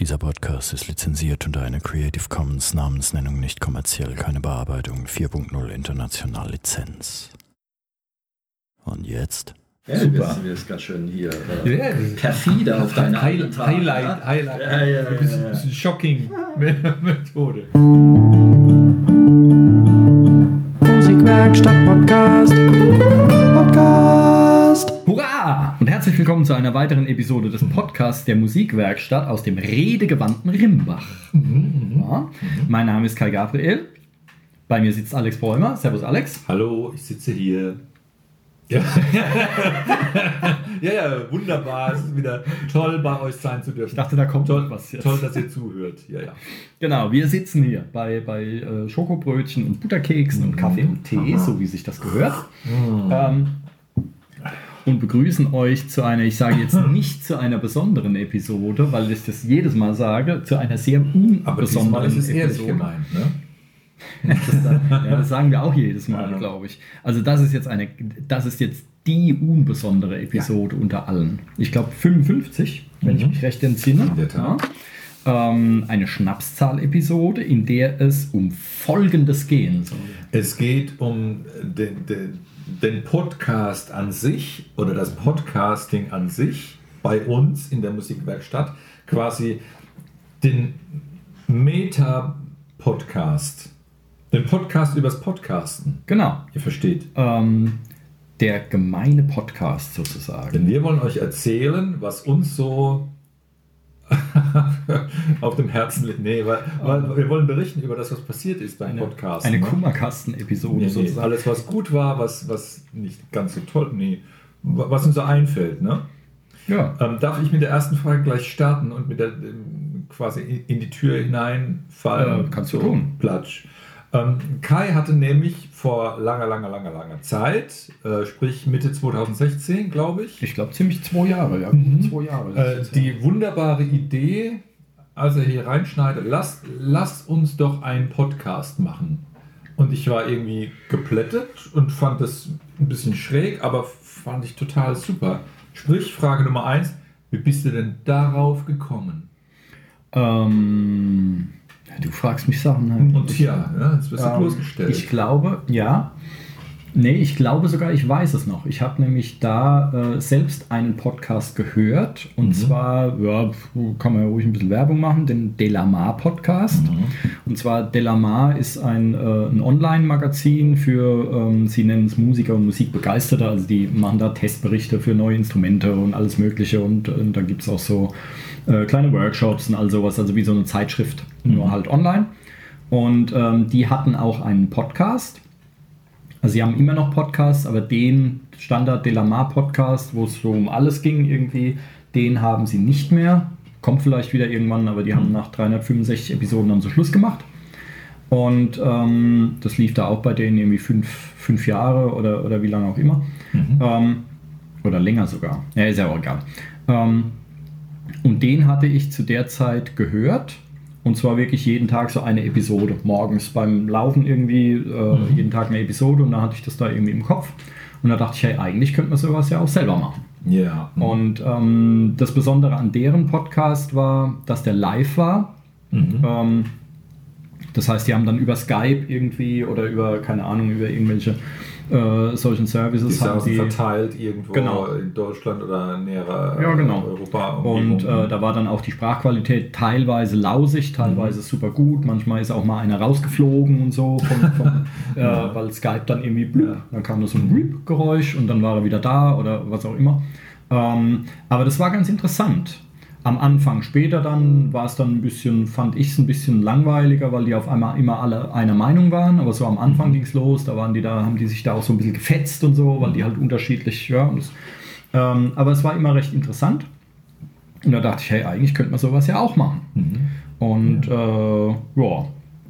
Dieser Podcast ist lizenziert unter einer Creative Commons Namensnennung nicht kommerziell, keine Bearbeitung 4.0 international Lizenz. Und jetzt? Ja, Super. Du wirst ganz schön hier äh, Ja, perfide auf deine High, alten Tage, Highlight, ja? Highlight. Ja, ja, ja, Ein bisschen, ja. bisschen shocking Methode. Musikwerkstatt Podcast. Podcast. Herzlich willkommen zu einer weiteren Episode des Podcasts der Musikwerkstatt aus dem redegewandten Rimbach. Ja. Mein Name ist Kai Gabriel. Bei mir sitzt Alex Bäumer. Servus Alex. Hallo, ich sitze hier. Ja. ja, ja, wunderbar. Es ist wieder toll, bei euch sein zu dürfen. Ich dachte, da kommt toll, was jetzt. toll, dass ihr zuhört. Ja, ja. Genau, wir sitzen hier bei, bei äh, Schokobrötchen und Butterkeksen und Kaffee und Tee, so wie sich das gehört. Ähm, und begrüßen euch zu einer, ich sage jetzt nicht zu einer besonderen Episode, weil ich das jedes Mal sage, zu einer sehr Aber diesmal unbesonderen ist es ehrlich Episode. gemeint. Ne? Das, ja, das sagen wir auch jedes Mal, Ja. glaube ich. Also das ist jetzt eine, das ist jetzt die unbesondere Episode unter allen. Ich glaube 55, wenn ich mich recht entsinne. Ja. Ähm, eine Schnapszahl-Episode, in der es um Folgendes gehen soll. Es geht um den, den, den Podcast an sich oder das Podcasting an sich bei uns in der Musikwerkstatt. Quasi den Meta-Podcast. Den Podcast übers Podcasten. Genau. Ihr versteht. Ähm, der gemeine Podcast sozusagen. Denn wir wollen euch erzählen, was uns so auf dem Herzen liegt. Nee, weil, weil wir wollen berichten über das, was passiert ist beim Eine, Podcast. eine ne? Kummerkasten-Episode Nee, sozusagen. alles, was gut war, was, was nicht ganz so toll, nee, was uns so einfällt. Ne? Ja. Ähm, darf ich mit der ersten Frage gleich starten und mit der ähm, quasi in- die Tür hineinfallen? Äh, kannst du tun. Platsch. Ähm, Kai hatte nämlich vor langer, langer, langer, langer Zeit, äh, sprich Mitte 2016, glaube ich, Ich glaube ziemlich zwei Jahre, ja. Zwei Jahre. äh, die wunderbare Idee, als er hier reinschneidet, lasst, lasst uns doch einen Podcast machen. Und ich war irgendwie geplättet und fand das ein bisschen schräg, aber fand ich total super. Sprich, Frage Nummer eins, wie bist du denn darauf gekommen? ähm, du fragst mich Sachen. halt. Und ja, jetzt wirst du Ähm, bloßgestellt. Ich glaube, ja. Nee, ich glaube sogar, ich weiß es noch. Ich habe nämlich da äh, selbst einen Podcast gehört. Und Mhm. zwar, ja, kann man ja ruhig ein bisschen Werbung machen, den Delamar Podcast. Mhm. Und zwar Delamar ist ein, äh, ein Online-Magazin für, ähm, sie nennen es Musiker und Musikbegeisterte. Also die machen da Testberichte für neue Instrumente und alles Mögliche. Und, äh, da gibt es auch so äh, kleine Workshops und all sowas. Also wie so eine Zeitschrift, nur halt online. Und ähm, die hatten auch einen Podcast. Also sie haben immer noch Podcasts, aber den Standard Delamar Podcast, wo es so um alles ging irgendwie, den haben sie nicht mehr. Kommt vielleicht wieder irgendwann, aber die haben nach 365 Episoden dann so Schluss gemacht. Und ähm, das lief da auch bei denen irgendwie fünf, fünf Jahre oder, oder wie lange auch immer. Ähm, oder länger sogar. Ja, ist ja auch egal. Ähm, und den hatte ich zu der Zeit gehört. Und zwar wirklich jeden Tag so eine Episode. Morgens beim Laufen irgendwie, äh, jeden Tag eine Episode. Und dann hatte ich das da irgendwie im Kopf. Und da dachte ich, hey, eigentlich könnte man sowas ja auch selber machen. ja. Und ähm, das Besondere an deren Podcast war, dass der live war. Mhm. Ähm, das heißt, die haben dann über Skype irgendwie oder über, keine Ahnung, über irgendwelche äh, solchen Die Services haben saßen sie. verteilt irgendwo Genau. in Deutschland oder näherer Ja, genau. Europa. Und äh, da war dann auch die Sprachqualität teilweise lausig, teilweise super gut. Manchmal ist auch mal einer rausgeflogen und so, vom, vom, äh, weil Skype dann irgendwie blüht. Dann kam da so ein Bleep-Geräusch und dann war er wieder da oder was auch immer. Ähm, aber das war ganz interessant. Am Anfang, später dann war es dann ein bisschen, fand ich es ein bisschen langweiliger, weil die auf einmal immer alle einer Meinung waren. Aber so am Anfang ging es los, da waren die da, haben die sich da auch so ein bisschen gefetzt und so, weil die halt unterschiedlich, ja. Und das, ähm, aber es war immer recht interessant. Und da dachte ich, hey, eigentlich könnte man sowas ja auch machen. Und äh, ja,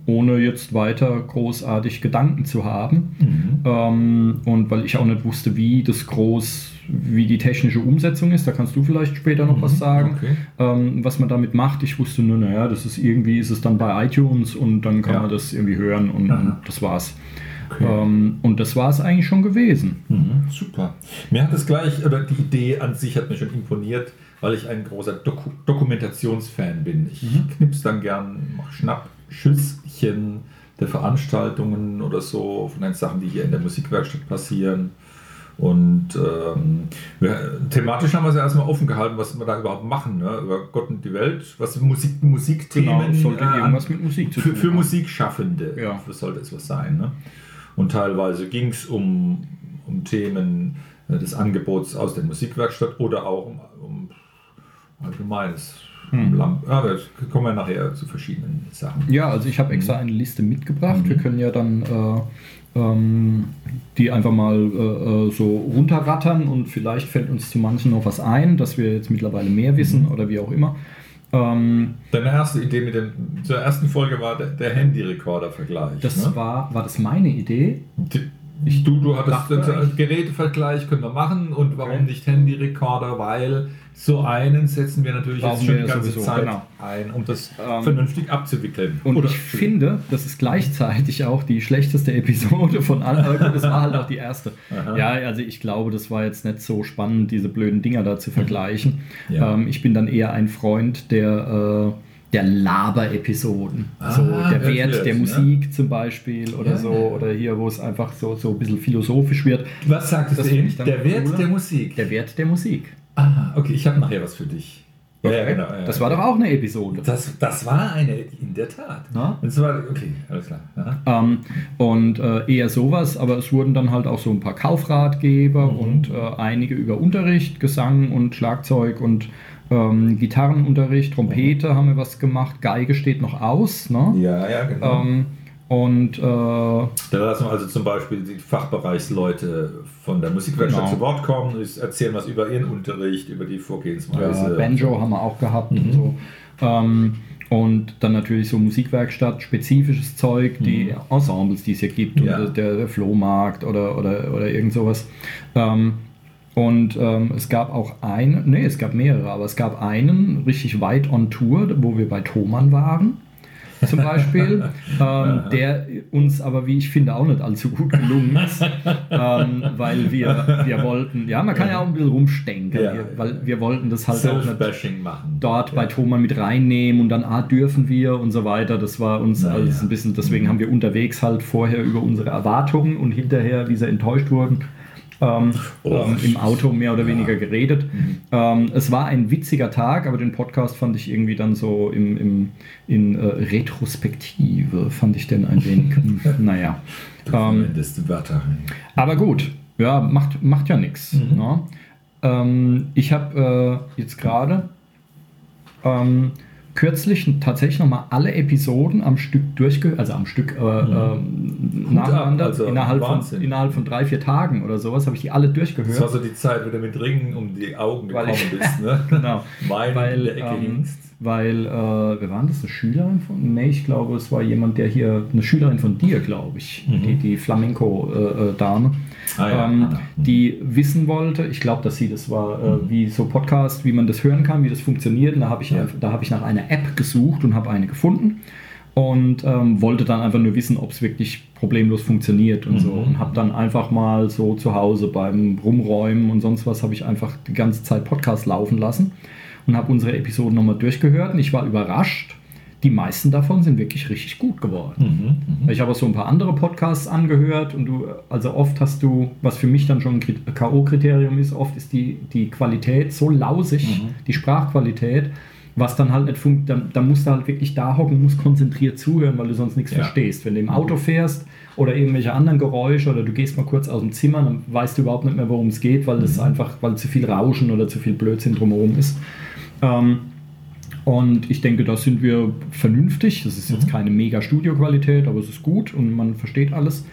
ohne jetzt weiter großartig Gedanken zu haben. Ähm, und weil ich auch nicht wusste, wie das groß, wie die technische Umsetzung ist, da kannst du vielleicht später noch was sagen, okay. ähm, was man damit macht. Ich wusste nur, naja, das ist irgendwie, ist es dann bei iTunes und dann kann Ja. man das irgendwie hören und, und das war's. Okay. Ähm, und das war es eigentlich schon gewesen. Mhm, super. Mir hat es gleich, oder die Idee an sich hat mir schon imponiert, weil ich ein großer Doku Dokumentationsfan bin. Ich Mhm. knips dann gern, mache Schnappschüsschen der Veranstaltungen oder so, von den Sachen, die hier in der Musikwerkstatt passieren. Und ähm, wir, thematisch haben wir es ja erstmal offen gehalten, was wir da überhaupt machen, ne? über Gott und die Welt, was Musik, Musikthemen Genau, sollte äh, irgendwas mit Musik zu für, tun für. Musikschaffende. Ja. Das sollte es was sein. Ne? Und teilweise ging es um, um Themen äh, des Angebots aus der Musikwerkstatt oder auch um, um allgemeines. Hm. Da kommen wir nachher zu verschiedenen Sachen. Ja, also ich habe extra eine Liste mitgebracht. Mhm. Wir können ja dann äh, die einfach mal äh, äh, so runterrattern und vielleicht fällt uns zu manchen noch was ein, dass wir jetzt mittlerweile mehr wissen Mhm. oder wie auch immer. Ähm, Deine erste Idee mit dem, zur ersten Folge war der, der Handy-Recorder-Vergleich. das ne? war, war das meine Idee? Ich, du, du hattest eigentlich- Gerätevergleich können wir machen und warum Okay. nicht Handy-Recorder, weil so einen setzen wir natürlich Brauchen jetzt schon die ganze sowieso, Zeit genau. ein, um das Ähm, vernünftig abzuwickeln. Und Oder- ich finde, das ist gleichzeitig auch die schlechteste Episode von allen. Gut, Das war halt auch die erste. Aha. Ja, also ich glaube, das war jetzt nicht so spannend, diese blöden Dinger da zu vergleichen. Ja. Ähm, ich bin dann eher ein Freund der, äh, der Laber-Episoden. Ah, so der Wert der ne? Musik zum Beispiel oder Ja. so. Oder hier, wo es einfach so, so ein bisschen philosophisch wird. Was sagtest Das eben? Der Wert cooler. der Musik. Der Wert der Musik. ah, okay, ich habe nachher was für dich. Ja, ja, genau. ja, das ja. war doch auch eine Episode. Das, das war eine, in der Tat. Na? Das war, okay, alles klar. Ähm, und äh, eher sowas, aber es wurden dann halt auch so ein paar Kaufratgeber Mhm. und äh, einige über Unterricht, Gesang und Schlagzeug und ähm, Gitarrenunterricht, Trompete haben wir was gemacht, Geige steht noch aus. Ne? Ja, ja, genau. Ähm, und äh, Da lassen wir also zum Beispiel die Fachbereichsleute von der Musikwerkstatt Genau. zu Wort kommen, erzählen was über ihren Unterricht, über die Vorgehensweise. ja, Banjo haben wir auch gehabt und Mhm. so. Ähm, und dann natürlich so Musikwerkstatt, spezifisches Zeug, die Ensembles, die es hier gibt, Mhm. Ja. und der, der Flohmarkt oder, oder, oder irgend sowas. Ähm, und ähm, es gab auch einen, nee, es gab mehrere, aber es gab einen richtig weit on Tour, wo wir bei Thomann waren. Zum Beispiel, ähm, der uns aber, wie ich finde, auch nicht allzu gut gelungen ist, ähm, weil wir, wir wollten, ja, man kann ja auch ein bisschen rumstenken, Ja. weil wir wollten das halt auch nicht machen. dort ja. bei Thomann mit reinnehmen und dann, ah, dürfen wir und so weiter. Das war uns Na alles ja. ein bisschen, deswegen haben wir unterwegs halt vorher über unsere Erwartungen und hinterher, wie sie enttäuscht wurden, ähm, Oh. ähm, im Auto mehr oder Ja. weniger geredet. Mhm. Ähm, es war ein witziger Tag, aber den Podcast fand ich irgendwie dann so im, im, in äh, Retrospektive, fand ich den ein wenig, naja. Ähm, Wörter aber gut, ja, macht, macht ja nichts. Mhm. Ne? Ähm, ich habe äh, jetzt gerade ähm, kürzlich tatsächlich nochmal alle Episoden am Stück durchgehört, also am Stück äh, ähm, Hut nacheinander, also innerhalb, von, innerhalb von drei, vier Tagen oder sowas, habe ich die alle Das war durchgehört. so die Zeit, wo du mit Ringen um die Augen Weil gekommen ich- bist, ne? Genau. Wein Weil, in der Ecke ähm, hingst. Weil, äh, wer war denn das? Eine Schülerin von? Nee, ich glaube, es war jemand, der hier, eine Schülerin von dir, glaube ich, Mhm. die, die Flamenco-Dame. Ah ja, ähm, Anna. Mhm. die wissen wollte, ich glaube, dass sie das war, äh, wie so Podcast, wie man das hören kann, wie das funktioniert. Und da habe ich, Ja. da habe ich nach einer App gesucht und habe eine gefunden und ähm, wollte dann einfach nur wissen, ob es wirklich problemlos funktioniert und so. Mhm. Und habe dann einfach mal so zu Hause beim Rumräumen und sonst was, habe ich einfach die ganze Zeit Podcast laufen lassen und habe unsere Episoden nochmal durchgehört und ich war überrascht. Die meisten davon sind wirklich richtig gut geworden. Mhm, mhm. Ich habe auch so ein paar andere Podcasts angehört und du, also oft hast du, was für mich dann schon ein Kri- K.O.-Kriterium ist, oft ist die, die Qualität so lausig, Mhm. die Sprachqualität, was dann halt nicht funkt, dann, dann musst du halt wirklich da hocken, musst konzentriert zuhören, weil du sonst nichts Ja. verstehst. Wenn du im Auto fährst oder irgendwelche anderen Geräusche oder du gehst mal kurz aus dem Zimmer, dann weißt du überhaupt nicht mehr, worum es geht, weil das einfach, weil zu viel Rauschen oder zu viel Blödsinn drumherum ist. Ähm, und ich denke, da sind wir vernünftig. Das ist jetzt Mhm. keine mega Studioqualität, aber es ist gut und man versteht alles.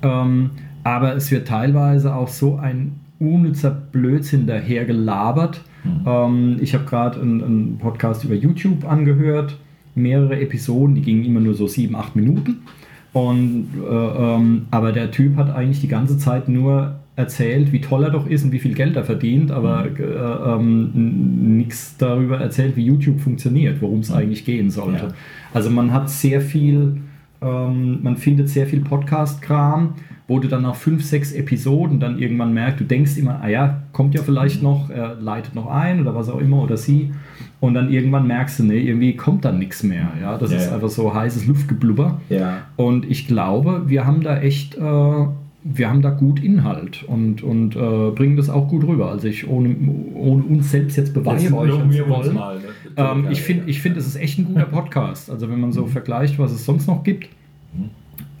Ähm, aber es wird teilweise auch so ein unnützer Blödsinn daher gelabert. Mhm. Ähm, ich habe gerade einen, einen Podcast über YouTube angehört, mehrere Episoden, die gingen immer nur so sieben, acht Minuten. Und, äh, ähm, aber der Typ hat eigentlich die ganze Zeit nur erzählt, wie toll er doch ist und wie viel Geld er verdient, aber Mhm. äh, ähm, nichts darüber erzählt, wie YouTube funktioniert, worum es eigentlich gehen sollte. Ja. Also man hat sehr viel Ähm, man findet sehr viel Podcast-Kram, wo du dann nach fünf, sechs Episoden dann irgendwann merkst, du denkst immer, ah ja, kommt ja vielleicht noch, er leitet noch ein oder was auch immer oder sie. Und dann irgendwann merkst du, nee, irgendwie kommt dann nichts mehr. Ja, das Ja, ist ja. einfach so heißes Luftgeblubber. Ja. Und ich glaube, wir haben da echt, äh, wir haben da gut Inhalt und, und äh, bringen das auch gut rüber. Also ich, ohne, ohne uns selbst jetzt loben zu wollen. mal. Ne? Ähm, ich finde, ich find, es ist echt ein guter Podcast. Also wenn man so vergleicht, was es sonst noch gibt.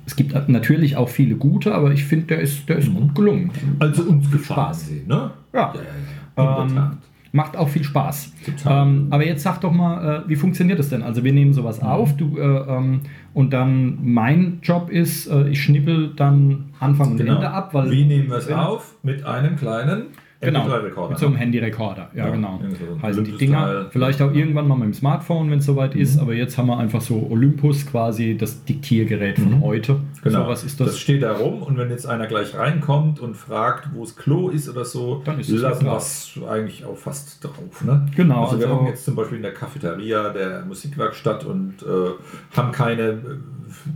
Es gibt natürlich auch viele gute, aber ich finde, der ist, der ist gut gelungen. Also uns gefallen Spaß. sie, ne? Ja. Ja, ja, ja. Ähm. Macht auch viel Spaß. Ähm, aber jetzt sag doch mal, äh, wie funktioniert das denn? Also wir nehmen sowas Mhm. auf, du äh, ähm, und dann mein Job ist, äh, ich schnippel dann Anfang und Ende ab, weil Genau. Wie nehmen wir es auf? Mit einem kleinen Genau, MP3-Rekorder. mit so einem Handyrekorder. Ja, Ja, genau. so Heißen die. Dinger. Vielleicht auch irgendwann mal mit dem Smartphone, wenn es soweit Mhm. ist. Aber jetzt haben wir einfach so Olympus, quasi das Diktiergerät von heute. Genau. So was ist das? das. steht da rum und wenn jetzt einer gleich reinkommt und fragt, wo das Klo ist oder so, Dann ist lassen wir es eigentlich auch fast drauf. Ne? Genau, Also, wir also- hocken jetzt zum Beispiel in der Cafeteria der Musikwerkstatt und äh, haben keine äh,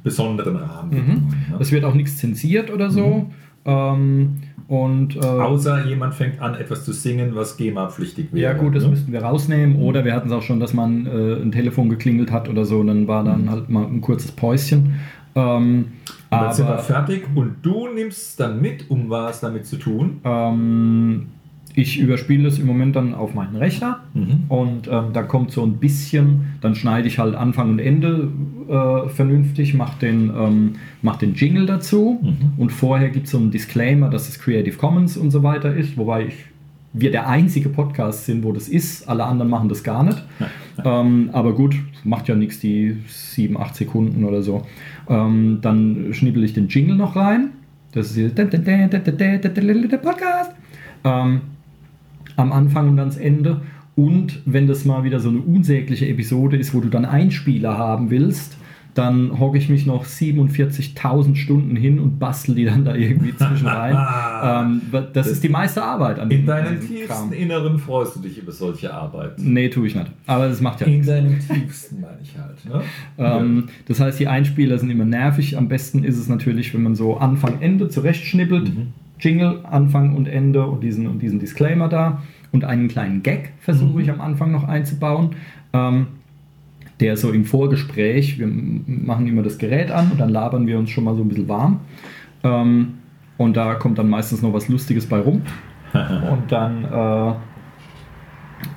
besonderen Rahmen. Mhm. Ne? Es wird auch nichts zensiert oder so. Ähm, und äh, Außer jemand fängt an, etwas zu singen, was GEMA-pflichtig wäre. Ja gut, das ne? müssten wir rausnehmen. Oder wir hatten es auch schon, dass man äh, ein Telefon geklingelt hat oder so. Und dann war Mhm. dann halt mal ein kurzes Päuschen. Ähm, Und dann sind wir aber fertig und du nimmst dann mit, um was damit zu tun. ähm, ich überspiele es im Moment dann auf meinen Rechner. Mhm. Und ähm, da kommt so ein bisschen, dann schneide ich halt Anfang und Ende äh, vernünftig, mache den, ähm, mach den Jingle dazu. Mhm. Und vorher gibt es so einen Disclaimer, dass es Creative Commons und so weiter ist. Wobei ich, wir der einzige Podcast sind, wo das ist. Alle anderen machen das gar nicht. Ähm, aber gut, macht ja nichts, die 7, 8 Sekunden oder so. Ähm, dann schnibbel ich den Jingle noch rein. Das ist hier der Podcast. Am Anfang und ans Ende. Und wenn das mal wieder so eine unsägliche Episode ist, wo du dann Einspieler haben willst, dann hocke ich mich noch 47.000 Stunden hin und bastel die dann da irgendwie zwischen rein. ähm, das ist die meiste Arbeit an In deinem tiefsten Kram. Inneren freust du dich über solche Arbeit. Nee, tue ich nicht. Aber das macht ja In nichts. deinem tiefsten meine ich halt. Ne? Ähm, das heißt, die Einspieler sind immer nervig. Am besten ist es natürlich, wenn man so Anfang, Ende zurechtschnippelt. Mhm. Jingle, Anfang und Ende und diesen, und diesen Disclaimer da. Und einen kleinen Gag versuche Mhm. ich am Anfang noch einzubauen. Ähm, der so im Vorgespräch, wir machen immer das Gerät an und dann labern wir uns schon mal so ein bisschen warm. Ähm, und da kommt dann meistens noch was Lustiges bei rum. Und dann äh,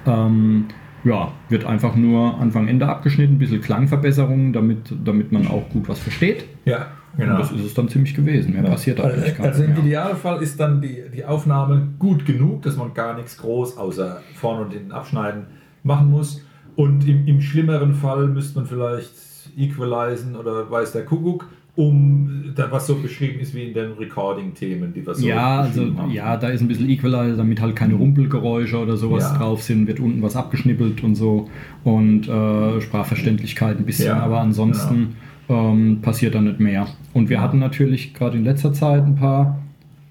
ähm, ja, wird einfach nur Anfang, Ende abgeschnitten, ein bisschen Klangverbesserungen, damit, damit man auch gut was versteht. Ja, genau. Und das ist es dann ziemlich gewesen. Mehr passiert also, eigentlich gar also im. Idealfall ist dann die, die Aufnahme gut genug, dass man gar nichts groß außer vorne und hinten abschneiden machen muss. Und im, im schlimmeren Fall müsste man vielleicht equalisen oder weiß der Kuckuck, um da, was so beschrieben ist wie in den Recording-Themen, die wir so ja, also haben. ja, da ist ein bisschen Equalizer, damit halt keine Rumpelgeräusche oder sowas Ja. drauf sind, wird unten was abgeschnippelt und so und äh, Sprachverständlichkeit ein bisschen, Ja, aber ansonsten ähm, passiert da nicht mehr. Und wir hatten natürlich gerade in letzter Zeit ein paar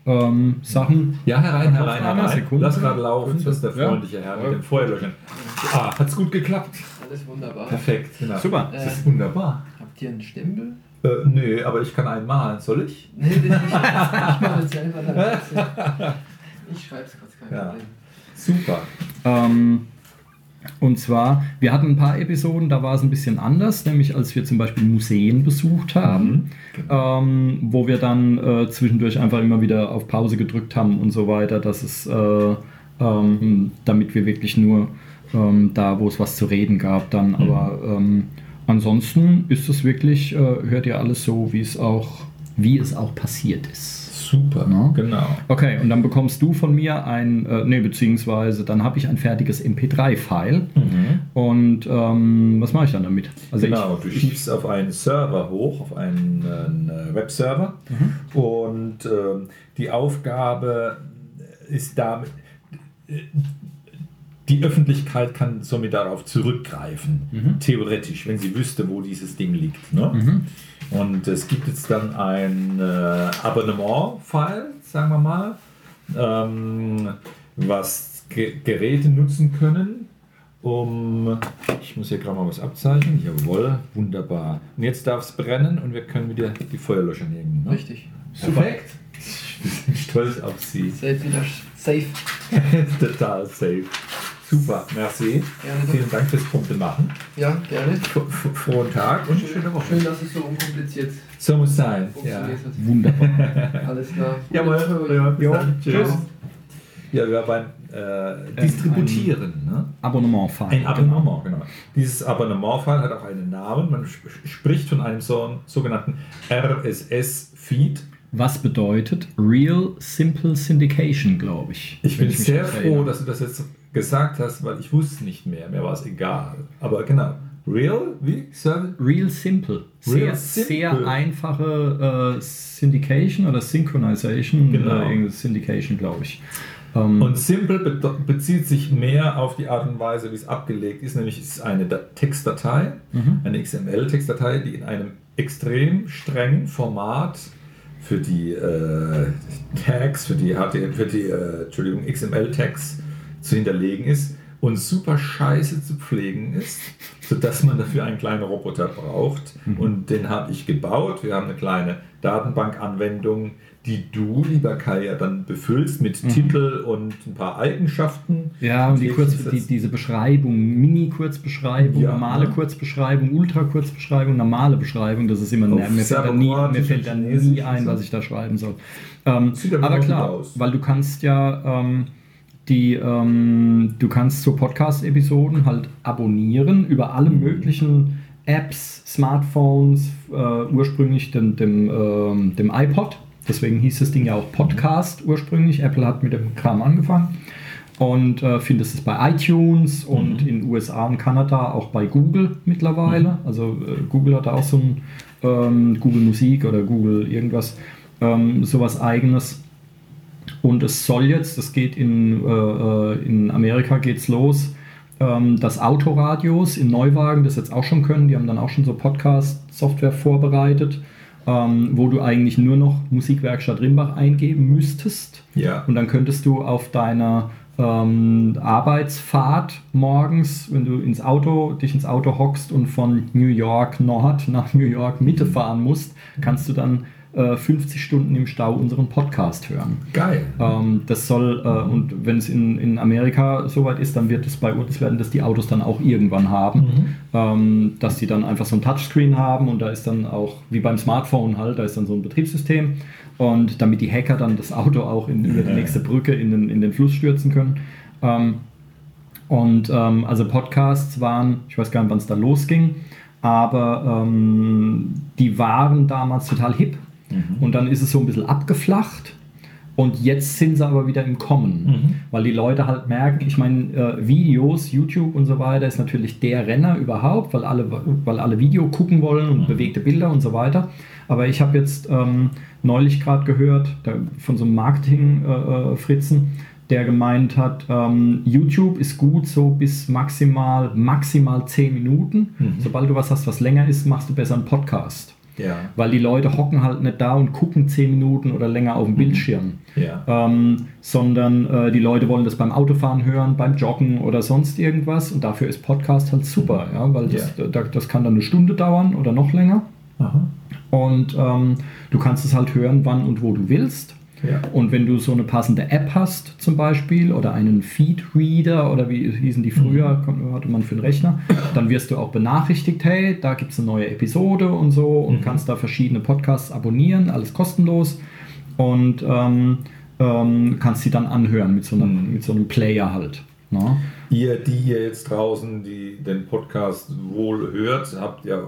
ähm, Sachen. Ja, herein, herein, herein. Sekunde. Lass gerade laufen, das ist der Ja. freundliche Herr mit dem Feuerlöchern. Ah, hat's gut geklappt. Alles wunderbar. Perfekt, genau. Super. Das ist wunderbar. Habt ihr einen Stempel? Äh, nö, aber ich kann einen malen. Soll ich? Nee, ich, ich mache es selber. Dann. Ich schreibe es kurz, kein Ja. Problem. Super. Ähm, und zwar, wir hatten ein paar Episoden, da war es ein bisschen anders, nämlich als wir zum Beispiel Museen besucht haben, ähm, wo wir dann äh, zwischendurch einfach immer wieder auf Pause gedrückt haben und so weiter, dass es, äh, ähm, damit wir wirklich nur ähm, da, wo es was zu reden gab, dann. Aber ähm, ansonsten ist es wirklich, äh, hört ihr alles so, wie es auch, wie es auch passiert ist. Super, Ja. genau. Okay, und dann bekommst du von mir ein, äh, nee, beziehungsweise dann habe ich ein fertiges MP3-File. Und ähm, was mache ich dann damit? Also genau, ich, du schiebst auf einen Server hoch, auf einen äh, Webserver. Und ähm, die Aufgabe ist damit, äh, die Öffentlichkeit kann somit darauf zurückgreifen, theoretisch, wenn sie wüsste, wo dieses Ding liegt. Ne? Und es gibt jetzt dann ein äh, Abonnement-File, sagen wir mal, ähm, was Ge Geräte nutzen können. um. Ich muss hier gerade mal was abzeichnen. Jawohl, wunderbar. Und jetzt darf es brennen und wir können wieder die Feuerlöscher nehmen. Ne? Richtig. Perfekt. Wir sind stolz auf Sie. Wieder safe. Total safe. Super, merci. Gerne. Vielen Dank fürs Punkte machen. Ja, gerne. Frohen Tag und eine schöne Woche. Schön, dass es so unkompliziert So muss sein. Ja. Wunderbar. Alles klar. Jawohl. Ja, Jo, dann. tschüss. Ja, wir waren äh, Distributieren. Ne? Abonnementfall. Ein Abonnement, genau. Dieses Abonnementfall hat auch einen Namen. Man sp spricht von einem so, sogenannten RSS-Feed. Was bedeutet Real Simple Syndication, glaube ich. Ich bin mich sehr froh, dass du das jetzt gesagt hast, weil ich wusste nicht mehr. Mir war es egal. Aber genau. Real? Wie? Service? Real Simple. Sehr, Real Simple. sehr einfache äh, Syndication oder Synchronization. Genau. Äh, Syndication, glaube ich. Ähm, Und Simple be bezieht sich mehr auf die Art und Weise, wie es abgelegt ist, nämlich es ist eine Da- Textdatei, Mhm. eine XML-Textdatei, die in einem extrem strengen Format für die äh, Tags, für die, HTML, für die äh, Entschuldigung, XML-Tags zu hinterlegen ist und super scheiße zu pflegen ist, sodass man dafür einen kleinen Roboter braucht. Und den habe ich gebaut. Wir haben eine kleine Datenbankanwendung, die du, lieber Kai, ja dann befüllst mit Titel und ein paar Eigenschaften. ja, und die, Kurz, die, diese Beschreibung, Mini-Kurzbeschreibung, Ja, normale ne? Kurzbeschreibung, Ultra-Kurzbeschreibung, normale Beschreibung, das ist immer, Auf mir fällt, da nie, mir fällt da und nie ein, was ich da schreiben soll. Ähm, aber klar, aus. weil du kannst ja ähm, die, ähm, du kannst so Podcast-Episoden halt abonnieren über alle möglichen Apps, Smartphones, äh, ursprünglich dem, dem, ähm, dem iPod. Deswegen hieß das Ding ja auch Podcast ursprünglich. Apple hat mit dem Kram angefangen. Und äh, findest es bei iTunes und in USA und Kanada auch bei Google mittlerweile. Also äh, Google hat da auch so ein ähm, Google Musik oder Google irgendwas, ähm, sowas eigenes. Und es soll jetzt, das geht in, äh, äh, in Amerika geht's los, ähm, dass Autoradios in Neuwagen das jetzt auch schon können. Die haben dann auch schon so Podcast-Software vorbereitet, ähm, wo du eigentlich nur noch Musikwerkstatt Rimbach eingeben müsstest. Ja. Und dann könntest du auf deiner ähm, Arbeitsfahrt morgens, wenn du ins Auto, dich ins Auto hockst und von New York Nord nach New York Mitte fahren musst, kannst du dann äh, 50 Stunden im Stau unseren Podcast hören. Geil. Ähm, das soll, äh, und wenn es in, in Amerika soweit ist, dann wird es bei uns, werden das die Autos dann auch irgendwann haben, ähm, dass die dann einfach so ein Touchscreen haben und da ist dann auch, wie beim Smartphone halt, da ist dann so ein Betriebssystem und damit die Hacker dann das Auto auch in, über die nächste Brücke in den, in den Fluss stürzen können. Ähm, und ähm, also Podcasts waren, ich weiß gar nicht, wann es da losging, aber ähm, die waren damals total hip. Und dann ist es so ein bisschen abgeflacht. Und jetzt sind sie aber wieder im Kommen, weil die Leute halt merken, ich meine, äh, Videos, YouTube und so weiter ist natürlich der Renner überhaupt, weil alle, weil alle Video gucken wollen und bewegte Bilder und so weiter. Aber ich habe jetzt ähm, neulich gerade gehört da, von so einem Marketing-Fritzen, der gemeint hat, ähm, YouTube ist gut so bis maximal, maximal 10 Minuten. Sobald du was hast, was länger ist, machst du besser einen Podcast. Ja. Weil die Leute hocken halt nicht da und gucken 10 Minuten oder länger auf dem Bildschirm. Ja. Ähm, sondern äh, die Leute wollen das beim Autofahren hören, beim Joggen oder sonst irgendwas. Und dafür ist Podcast halt super, ja, weil das, da, das kann dann eine Stunde dauern oder noch länger. Aha. Und ähm, du kannst es halt hören, wann und wo du willst. Ja. Und wenn du so eine passende App hast, zum Beispiel, oder einen Feed-Reader, oder wie hießen die früher, kon- hatte man für einen Rechner, dann wirst du auch benachrichtigt, hey, da gibt es eine neue Episode und so und kannst da verschiedene Podcasts abonnieren, alles kostenlos. Und ähm, ähm, kannst sie dann anhören mit so einem, mit so einem Player halt. Ne? Ihr, die ihr jetzt draußen, die den Podcast wohl hört, habt ja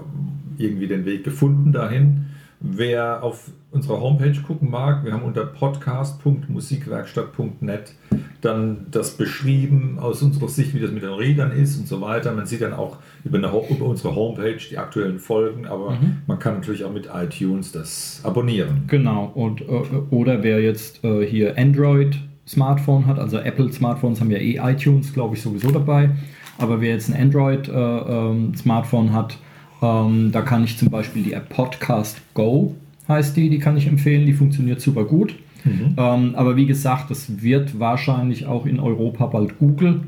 irgendwie den Weg gefunden dahin. Wer auf unserer Homepage gucken mag, wir haben unter podcast.musikwerkstatt.net dann das beschrieben aus unserer Sicht, wie das mit den Readern ist und so weiter. Man sieht dann auch über, eine, über unsere Homepage die aktuellen Folgen, aber man kann natürlich auch mit iTunes das abonnieren. Genau, und, äh, oder wer jetzt äh, hier Android Smartphone hat, also Apple Smartphones haben ja eh iTunes, glaube ich, sowieso dabei. Aber wer jetzt ein Android äh, ähm, Smartphone hat, ähm, da kann ich zum Beispiel die App Podcast Go heißt die, die kann ich empfehlen, die funktioniert super gut. Ähm, aber wie gesagt, das wird wahrscheinlich auch in Europa bald Google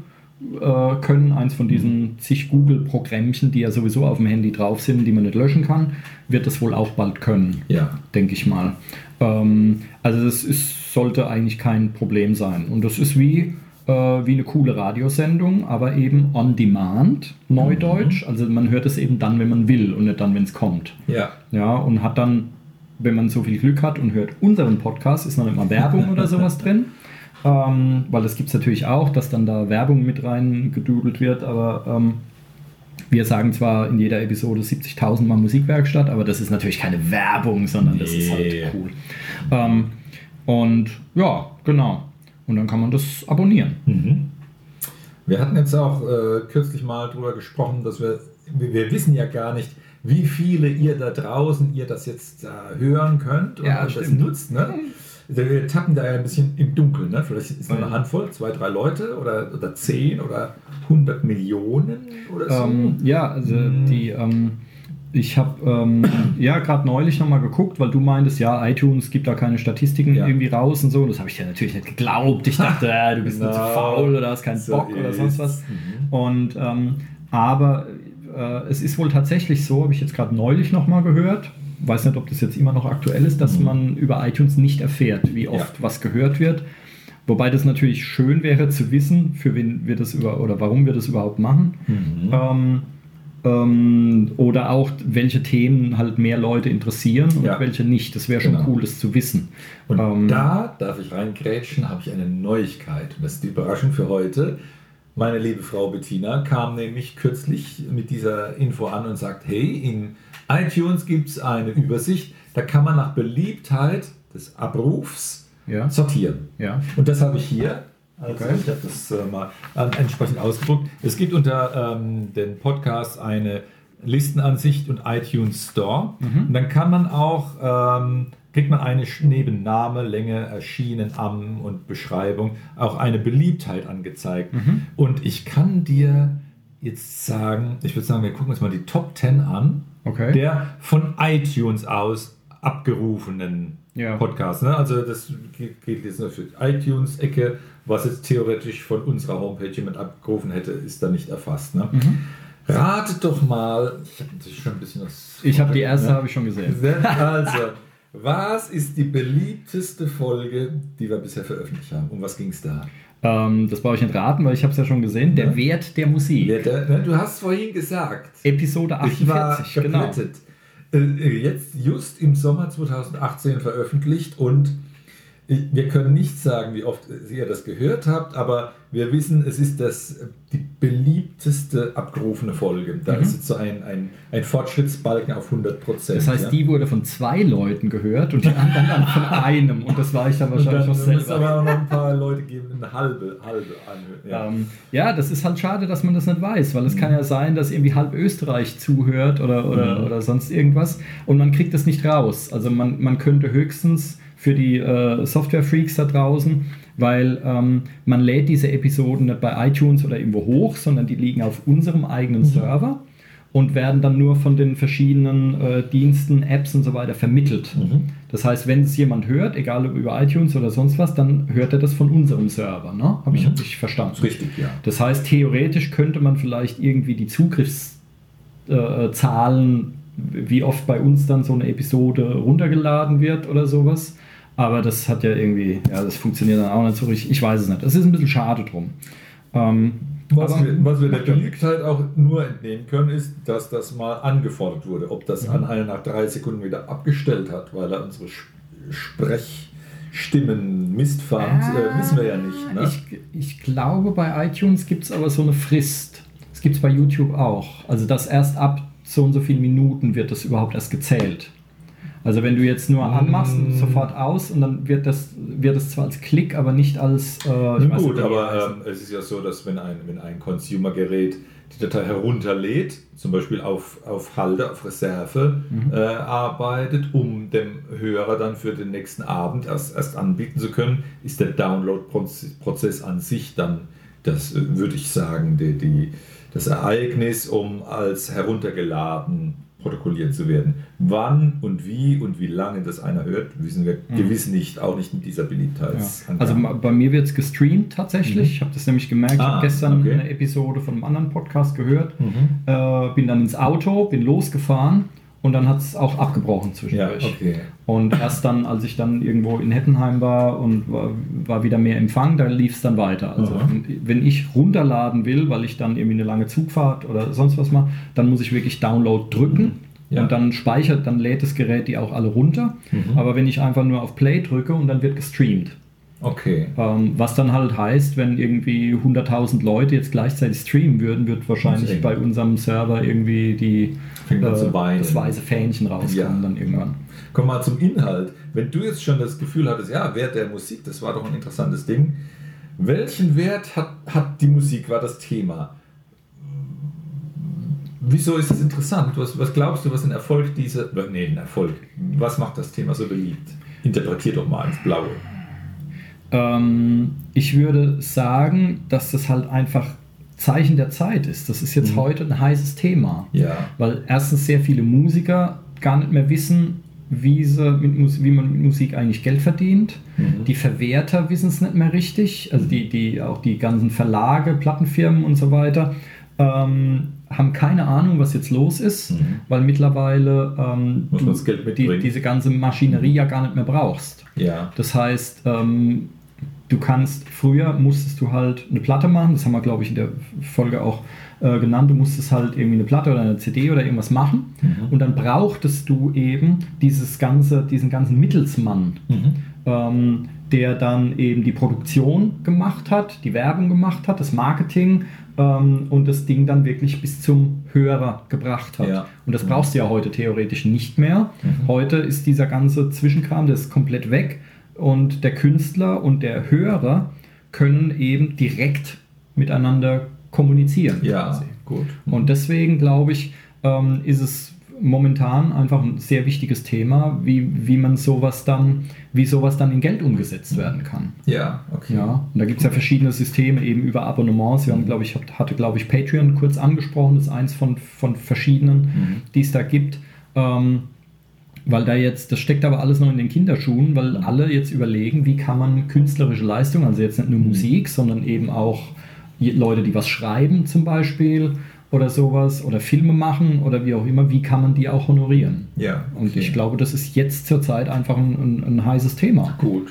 äh, können, eins von diesen zig Google-Programmchen, die ja sowieso auf dem Handy drauf sind, die man nicht löschen kann, wird das wohl auch bald können, Ja. denke ich mal. Ähm, also das ist, sollte eigentlich kein Problem sein. Und das ist wie, äh, wie eine coole Radiosendung, aber eben on demand, neudeutsch. Also man hört es eben dann, wenn man will und nicht dann, wenn es kommt. Ja. Ja, und hat dann, wenn man so viel Glück hat und hört unseren Podcast, ist noch nicht mal Werbung oder sowas drin. Ähm, weil das gibt es natürlich auch, dass dann da Werbung mit reingedudelt wird, aber ähm, wir sagen zwar in jeder Episode 70.000 Mal Musikwerkstatt, aber das ist natürlich keine Werbung, sondern das ist halt cool. Ähm, und ja, genau. Und dann kann man das abonnieren. Mhm. Wir hatten jetzt auch äh, kürzlich mal darüber gesprochen, dass wir, wir wissen ja gar nicht, wie viele ihr da draußen, ihr das jetzt äh, hören könnt und Ja, das nutzt. Ne? Wir tappen da ja ein bisschen im Dunkeln. Ne? Vielleicht ist es nur eine Ja. Handvoll, zwei, drei Leute oder, oder zehn oder 100 Millionen oder so. Ähm, ja, also Hm. die, ähm, ich habe ähm, ja gerade neulich nochmal geguckt, weil du meintest, ja, iTunes gibt da keine Statistiken Ja. irgendwie raus und so. Und das habe ich ja natürlich nicht geglaubt. Ich dachte, äh, du bist nur zu Genau. faul oder hast keinen So Bock oder sonst was. Mhm. Und ähm, aber äh, es ist wohl tatsächlich so, habe ich jetzt gerade neulich nochmal gehört. Weiß nicht, ob das jetzt immer noch aktuell ist, dass Mhm. man über iTunes nicht erfährt, wie oft Ja. was gehört wird. Wobei das natürlich schön wäre zu wissen, für wen wir das über oder warum wir das überhaupt machen. Mhm. Ähm, ähm, oder auch, welche Themen halt mehr Leute interessieren und Ja. welche nicht. Das wäre schon Genau. cool, das zu wissen. Und Ähm, da darf ich reingrätschen, habe ich eine Neuigkeit. Und das ist die Überraschung für heute. Meine liebe Frau Bettina kam nämlich kürzlich mit dieser Info an und sagt, hey, in iTunes gibt es eine Übersicht, da kann man nach Beliebtheit des Abrufs Ja. sortieren. Ja. Und das habe ich hier. Also Okay. ich habe das äh, mal äh, entsprechend ausgedruckt. Es gibt unter ähm, den Podcast eine Listenansicht und iTunes Store. Mhm. Und dann kann man auch, ähm, kriegt man eine neben Name, Länge, Erschienen, Am und Beschreibung auch eine Beliebtheit angezeigt. Mhm. Und ich kann dir jetzt sagen, ich würde sagen, wir gucken uns mal die Top 10 an, Okay. der von iTunes aus abgerufenen Ja. Podcasts. Ne? Also das geht, geht jetzt nur für iTunes-Ecke, was jetzt theoretisch von unserer Homepage jemand abgerufen hätte, ist da nicht erfasst. Ne? Mhm. Ratet doch mal, ich habe natürlich schon ein bisschen was. Ich habe die erste Ne? habe ich schon gesehen. Also, was ist die beliebteste Folge, die wir bisher veröffentlicht haben? Um was ging es da? Ähm, das brauche ich nicht raten, weil ich habe es ja schon gesehen. Der Ja. Wert der Musik. Ja, da, ne, du hast vorhin gesagt, Episode ich war 48, genau. Äh, Jetzt just im Sommer 2018 veröffentlicht und ich- wir können nicht sagen, wie oft ihr das gehört habt, aber wir wissen, es ist das, die beliebteste abgerufene Folge. Da Mhm. ist jetzt so ein, ein, ein Fortschrittsbalken auf 100 Prozent. Das heißt, die wurde von zwei Leuten gehört und die anderen dann von einem. Und das war ich dann und wahrscheinlich dann noch muss es selber. aber auch noch ein paar Leute geben, eine halbe, halbe anhören. Ja. Ähm, ja, das ist halt schade, dass man das nicht weiß, weil es kann ja sein, dass irgendwie halb Österreich zuhört oder, oder, Mhm. oder sonst irgendwas und man kriegt das nicht raus. Also man, man könnte höchstens für die äh, Software-Freaks da draußen, weil ähm, man lädt diese Episoden nicht bei iTunes oder irgendwo hoch, sondern die liegen auf unserem eigenen Server und werden dann nur von den verschiedenen äh, Diensten, Apps und so weiter vermittelt. Mhm. Das heißt, wenn es jemand hört, egal ob über iTunes oder sonst was, dann hört er das von unserem Server. Ne? Habe ich Mhm. richtig verstanden. Richtig, ja. Das heißt, theoretisch könnte man vielleicht irgendwie die Zugriffszahlen, wie oft bei uns dann so eine Episode runtergeladen wird oder sowas. Aber das hat ja irgendwie, ja, das funktioniert dann auch nicht so richtig. Ich weiß es nicht. Es ist ein bisschen schade drum. Ähm, Was aber- wir, was wir der Beliebtheit auch nur entnehmen können, ist, dass das mal angefordert wurde. Ob das an einer nach drei Sekunden wieder abgestellt hat, weil er unsere Sprechstimmen Mist fand, äh, wissen wir ja nicht. Ne? Ah, Ich, ich glaube, bei iTunes gibt es aber so eine Frist. Das gibt es bei YouTube auch. Also, dass erst ab so und so vielen Minuten wird das überhaupt erst gezählt. Also, wenn du jetzt nur anmachst, Mm. sofort aus und dann wird das, wird das zwar als Klick, aber nicht als. Äh, gut, nicht, aber ähm, es ist ja so, dass wenn ein, wenn ein Consumer-Gerät die Datei herunterlädt, zum Beispiel auf, auf Halde, auf Reserve Mhm. äh, arbeitet, um dem Hörer dann für den nächsten Abend erst, erst anbieten zu können, ist der Download-Prozess an sich dann, das äh, würde ich sagen, die, die, das Ereignis, um als heruntergeladen protokolliert zu werden. Wann und wie und wie lange das einer hört, wissen wir Mhm. gewiss nicht, auch nicht mit dieser Ja. Beliebtheitsangabe. Also bei mir wird es gestreamt tatsächlich. Ich habe das nämlich gemerkt. Ich Ah, habe gestern okay. eine Episode von einem anderen Podcast gehört. Mhm. Äh, bin dann ins Auto, bin losgefahren und dann hat es auch abgebrochen Ja, zwischendurch. okay. Und erst dann, als ich dann irgendwo in Hettenheim war und war, war wieder mehr Empfang, da lief es dann weiter. Also Aha. wenn ich runterladen will, weil ich dann irgendwie eine lange Zugfahrt oder sonst was mache, dann muss ich wirklich Download drücken. Ja. Und dann speichert, dann lädt das Gerät die auch alle runter. Mhm. Aber wenn ich einfach nur auf Play drücke und dann wird gestreamt. Okay. Ähm, was dann halt heißt, wenn irgendwie 100.000 Leute jetzt gleichzeitig streamen würden, wird wahrscheinlich bei unserem Server irgendwie die, Fängt an äh, zu weinen. das weiße Fähnchen rauskommen Ja. dann irgendwann. Komm mal zum Inhalt. Wenn du jetzt schon das Gefühl hattest, ja, Wert der Musik, das war doch ein interessantes Ding. Welchen Wert hat, hat die Musik, war das Thema? Wieso ist das interessant? Was, was glaubst du, was ein Erfolg dieser, nee, ein Erfolg, was macht das Thema so beliebt? Interpretier doch mal ins Blaue. Ähm, ich würde sagen, dass das halt einfach Zeichen der Zeit ist. Das ist jetzt Mhm. heute ein heißes Thema. Ja. Weil erstens sehr viele Musiker gar nicht mehr wissen, wie, sie mit wie man mit Musik eigentlich Geld verdient. Mhm. Die Verwerter wissen es nicht mehr richtig. Also die, die, auch die ganzen Verlage, Plattenfirmen und so weiter ähm, haben keine Ahnung, was jetzt los ist, Mhm. weil mittlerweile ähm, Geld die, diese ganze Maschinerie ja gar nicht mehr brauchst. Ja. Das heißt, ähm, du kannst, früher musstest du halt eine Platte machen, das haben wir, glaube ich, in der Folge auch äh, genannt, du musstest halt irgendwie eine Platte oder eine CD oder irgendwas machen Mhm. und dann brauchtest du eben dieses ganze, diesen ganzen Mittelsmann, Mhm. ähm, der dann eben die Produktion gemacht hat, die Werbung gemacht hat, das Marketing ähm, und das Ding dann wirklich bis zum Hörer gebracht hat. Ja. Und das brauchst du ja heute theoretisch nicht mehr. Mhm. Heute ist dieser ganze Zwischenkram, der ist komplett weg und der Künstler und der Hörer können eben direkt miteinander kommunizieren. Ja, quasi. gut. Und deswegen glaube ich, ähm, ist es momentan einfach ein sehr wichtiges Thema, wie, wie man sowas dann, wie sowas dann in Geld umgesetzt werden kann. Ja, okay. Ja, und da gibt es ja verschiedene Systeme eben über Abonnements. Wir haben, glaube ich, hat- hatte, glaube ich, Patreon kurz angesprochen, das ist eins von, von verschiedenen, Mhm. die es da gibt. Ähm, weil da jetzt, das steckt aber alles noch in den Kinderschuhen, weil alle jetzt überlegen, wie kann man künstlerische Leistung, also jetzt nicht nur Musik, sondern eben auch Leute, die was schreiben zum Beispiel oder sowas oder Filme machen oder wie auch immer, wie kann man die auch honorieren? Ja. Und okay. ich glaube, das ist jetzt zurzeit einfach ein, ein, ein heißes Thema. Gut.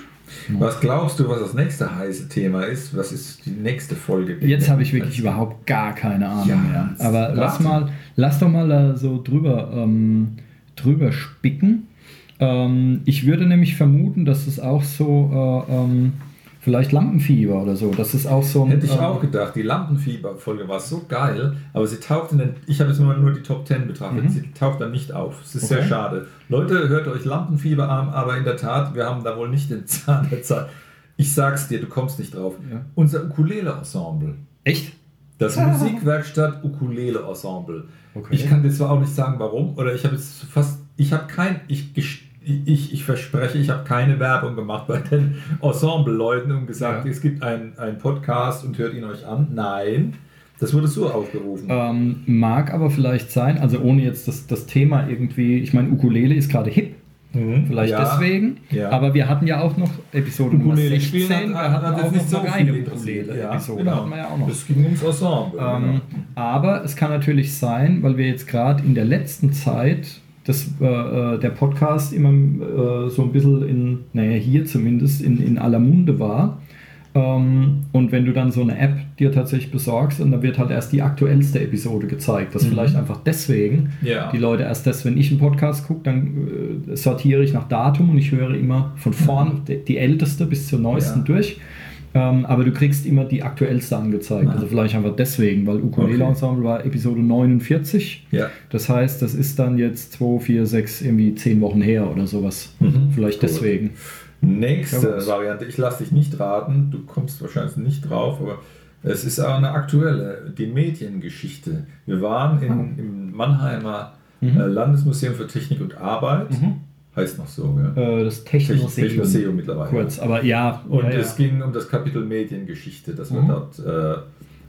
Was glaubst du, was das nächste heiße Thema ist? Was ist die nächste Folge? Jetzt habe ich wirklich überhaupt gar keine Ahnung Ja, mehr. Aber lass mal, lass doch mal da so drüber, ähm, drüber spicken. Ähm, ich würde nämlich vermuten, dass es auch so äh, ähm, vielleicht Lampenfieber oder so. Das ist auch so ein. Hätte ich ähm, auch gedacht. Die Lampenfieber-Folge war so geil, aber sie taucht in den. Ich habe jetzt nur, nur die Top 10 betrachtet. Mhm. Sie taucht dann nicht auf. Es ist Okay. sehr schade. Leute, hört euch Lampenfieber an, aber in der Tat, wir haben da wohl nicht den Zahn der Zeit. Ich sag's dir, du kommst nicht drauf. Ja. Unser Ukulele-Ensemble. Echt? Das Musikwerkstatt Ukulele Ensemble. Okay. Ich kann dir zwar auch nicht sagen, warum, oder ich habe jetzt fast, ich habe kein, ich, ich, ich verspreche, ich habe keine Werbung gemacht bei den Ensemble-Leuten und gesagt, Ja. es gibt einen Podcast und hört ihn euch an. Nein, das wurde so aufgerufen. Ähm, mag aber vielleicht sein, also ohne jetzt das, das Thema irgendwie, ich meine, Ukulele ist gerade hip, Mhm. vielleicht Ja. deswegen, Ja. aber wir hatten ja auch noch Episode Nummer Ukulele 16, spielen wir hat, hatten hat auch nicht noch so eine viel interessiert. Ukulele-Episode, genau. hatten wir ja auch noch. Es ging ums Ensemble. Ähm, genau. aber es kann natürlich sein, weil wir jetzt gerade in der letzten Zeit das, äh, äh, der Podcast immer äh, so ein bisschen in, naja, hier zumindest in, in aller Munde war. Ähm, und wenn du dann so eine App dir tatsächlich besorgst und da wird halt erst die aktuellste Episode gezeigt, dass Mhm. vielleicht einfach deswegen Ja. die Leute erst das, wenn ich einen Podcast gucke, dann äh, sortiere ich nach Datum und ich höre immer von vorn die, die älteste bis zur neuesten Ja. durch. Ähm, aber du kriegst immer die aktuellste angezeigt. Ah. Also vielleicht einfach deswegen, weil Ukulele Okay. Ensemble war Episode 49. ja. Das heißt, das ist dann jetzt 2, 4, 6, irgendwie 10 Wochen her oder sowas. Mhm. Vielleicht Cool. deswegen. Nächste Ja? Variante, ich lasse dich nicht raten, du kommst wahrscheinlich nicht drauf, aber es ist auch eine aktuelle, die Mediengeschichte. Wir waren in, Ah. im Mannheimer Mhm. äh, Landesmuseum für Technik und Arbeit, Mhm. heißt noch so, gell? Äh, das Technoseum. Technoseum mittlerweile. Kurz, aber ja. Und ja, es ja. ging um das Kapitel Mediengeschichte, das wir Mhm. dort äh,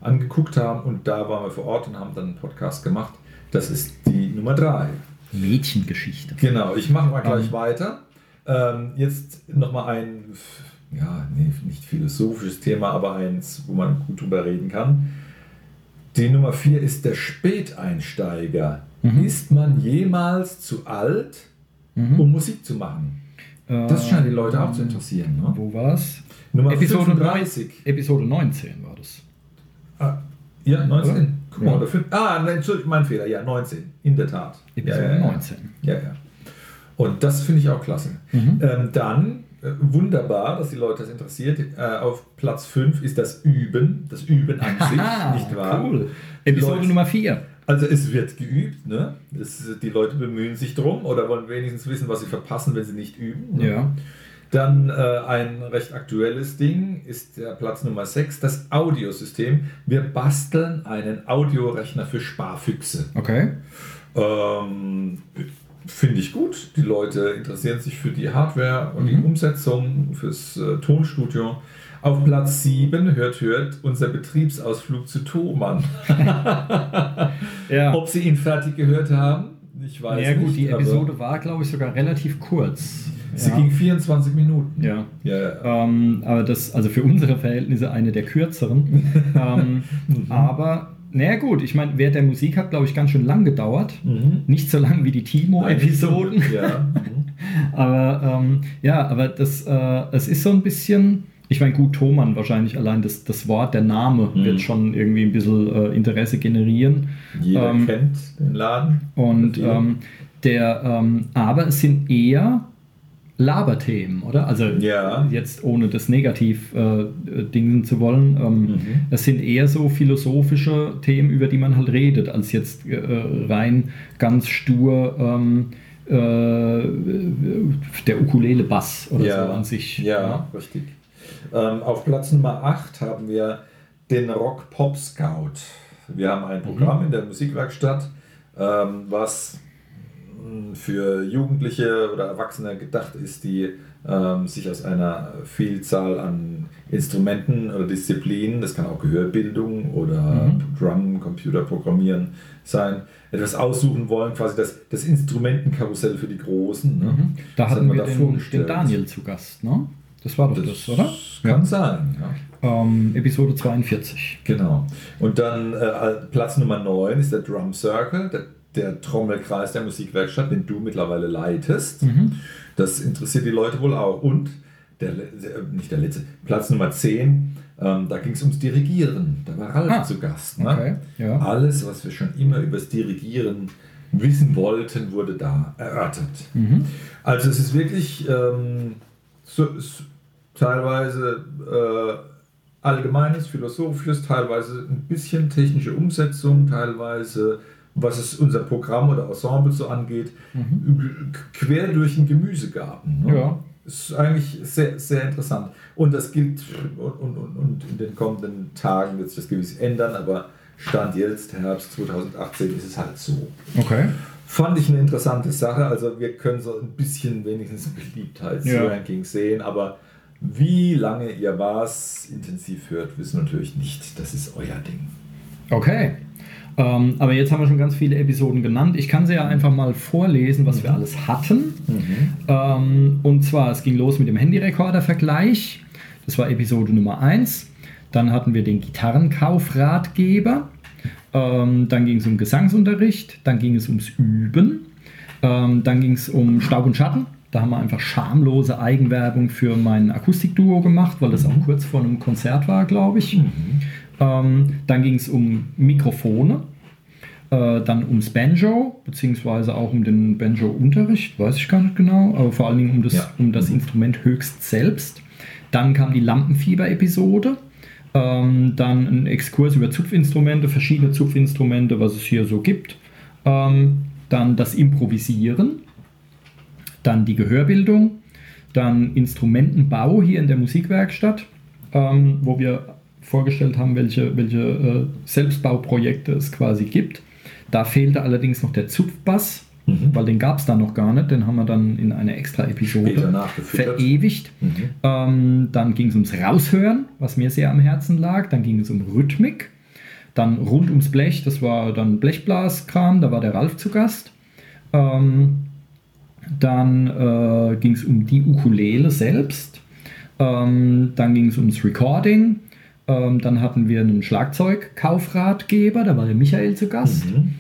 angeguckt haben und da waren wir vor Ort und haben dann einen Podcast gemacht. Das ist die Nummer drei. Mädchengeschichte. Genau, ich mache mal gleich Ähm. weiter. Ähm, jetzt nochmal ein, ja, nee, nicht philosophisches Thema, aber eins, wo man gut drüber reden kann. Die Nummer 4 ist der Späteinsteiger. Mhm. Ist man jemals zu alt, Mhm. um Musik zu machen? Das Äh, scheint die Leute auch zu interessieren. Ne? Wo war's? Nummer Episode 35. Episode 19 war das. Ah, ja, 19. Oder? Guck mal, Ja. Ah, nein, Entschuldigung, mein Fehler. Ja, 19. In der Tat. Episode ja, ja. 19. Ja, ja. Und das finde ich auch klasse. Mhm. Ähm, dann, äh, wunderbar, dass die Leute das interessiert, äh, auf Platz 5 ist das Üben, das Üben an sich, Haha, nicht wahr? Cool. Episode Leute- Nummer 4. Also es wird geübt, ne? Es, die Leute bemühen sich drum oder wollen wenigstens wissen, was sie verpassen, wenn sie nicht üben. Ne? Ja. Dann äh, ein recht aktuelles Ding ist der Platz Nummer 6, das Audiosystem. Wir basteln einen Audiorechner für Sparfüchse. Okay. Ähm, Finde ich gut. Die Leute interessieren sich für die Hardware und die Mhm. Umsetzung, fürs äh, Tonstudio. Auf Platz 7, hört, hört, unser Betriebsausflug zu Thomann. Ja. Ob Sie ihn fertig gehört haben, ich weiß ja, gut, nicht. die Episode war, glaube ich, sogar relativ kurz. Sie ja. ging 24 Minuten. Ja. Ja, ja. Ähm, aber das, also für unsere Verhältnisse eine der kürzeren. ähm, Mhm. aber, naja, gut, ich meine, während der Musik hat, glaube ich, ganz schön lang gedauert. Mhm. Nicht so lang wie die Timo-Episoden. Ja. Mhm. Aber ähm, ja, aber das, äh, es ist so ein bisschen, ich meine, gut, Thomann wahrscheinlich allein das, das Wort, der Name Mhm. wird schon irgendwie ein bisschen äh, Interesse generieren. Jeder Ähm, kennt den Laden. Und ähm, der, ähm, aber es sind eher Laberthemen, oder? Also Ja. jetzt ohne das negativ äh, dingen zu wollen. Ähm, Mhm. Es sind eher so philosophische Themen, über die man halt redet, als jetzt äh, rein ganz stur ähm, äh, der Ukulele-Bass oder ja, so an sich. Ja, richtig. Ähm, auf Platz Nummer 8 haben wir den Rock Pop Scout. Wir haben ein Programm Mhm. in der Musikwerkstatt, ähm, was für Jugendliche oder Erwachsene gedacht ist, die ähm, sich aus einer Vielzahl an Instrumenten oder Disziplinen, das kann auch Gehörbildung oder Mhm. Drum, Computerprogrammieren sein, etwas aussuchen wollen, quasi das, das Instrumentenkarussell für die Großen. Ne? Mhm. Da Das hatten wir da den, den Daniel zu Gast, ne? Das war doch das, oder? Kann Ja. sein, ja. Ähm, Episode 42. Genau. Und dann äh, Platz Nummer 9 ist der Drum Circle, der, der Trommelkreis der Musikwerkstatt, den du mittlerweile leitest. Mhm. Das interessiert die Leute wohl auch. Und der, der nicht der letzte, Platz Nummer 10, ähm, da ging es ums Dirigieren. Da war Ralf Ah, zu Gast. Ne? Okay, ja. Alles, was wir schon immer über das Dirigieren wissen wollten, wurde da erörtert. Mhm. Also es ist wirklich ähm, so, s- teilweise äh, allgemeines, philosophisches, teilweise ein bisschen technische Umsetzung, teilweise was es unser Programm oder Ensemble so angeht, g- quer durch den Gemüsegarten. Ne? Ja. Ist eigentlich sehr, sehr interessant. Und das gilt, und, und, und, in den kommenden Tagen wird sich das gewiss ändern, aber Stand jetzt, Herbst 2018, ist es halt so. Okay. Fand ich eine interessante Sache. Also wir können so ein bisschen wenigstens Beliebtheitsranking sehen, aber wie lange ihr was intensiv hört, wissen wir natürlich nicht. Das ist euer Ding. Okay. Ähm, aber jetzt haben wir schon ganz viele Episoden genannt. Ich kann sie ja einfach mal vorlesen, was wir alles hatten. Ähm, und zwar, es ging los mit dem Handyrekorder-Vergleich. Das war Episode Nummer 1. Dann hatten wir den Gitarrenkaufratgeber. Ähm, dann ging es um Gesangsunterricht. Dann ging es ums Üben. Ähm, dann ging es um Staub und Schatten. Da haben wir einfach schamlose Eigenwerbung für mein Akustikduo gemacht, weil das auch kurz vor einem Konzert war, glaube ich. Ähm, dann ging es um Mikrofone, äh, dann ums Banjo, beziehungsweise auch um den Banjo-Unterricht, weiß ich gar nicht genau, aber vor allen Dingen um das, Ja. um das Instrument höchst selbst. Dann kam die Lampenfieber-Episode. Ähm, dann ein Exkurs über Zupfinstrumente, verschiedene Zupfinstrumente, was es hier so gibt. Ähm, dann das Improvisieren, dann die Gehörbildung, dann Instrumentenbau hier in der Musikwerkstatt, ähm, wo wir vorgestellt haben, welche, welche äh, Selbstbauprojekte es quasi gibt. Da fehlte allerdings noch der Zupfbass, Mhm. weil den gab es da noch gar nicht. Den haben wir dann in einer extra Episode verewigt. Mhm. Ähm, dann ging es ums Raushören, was mir sehr am Herzen lag. Dann ging es um Rhythmik. Dann rund ums Blech, das war dann Blechblaskram, da war der Ralf zu Gast. Ähm, dann äh, ging es um die Ukulele selbst. Ähm, dann ging es ums Recording. Ähm, dann hatten wir einen Schlagzeugkaufratgeber, da war der Michael zu Gast. Mhm.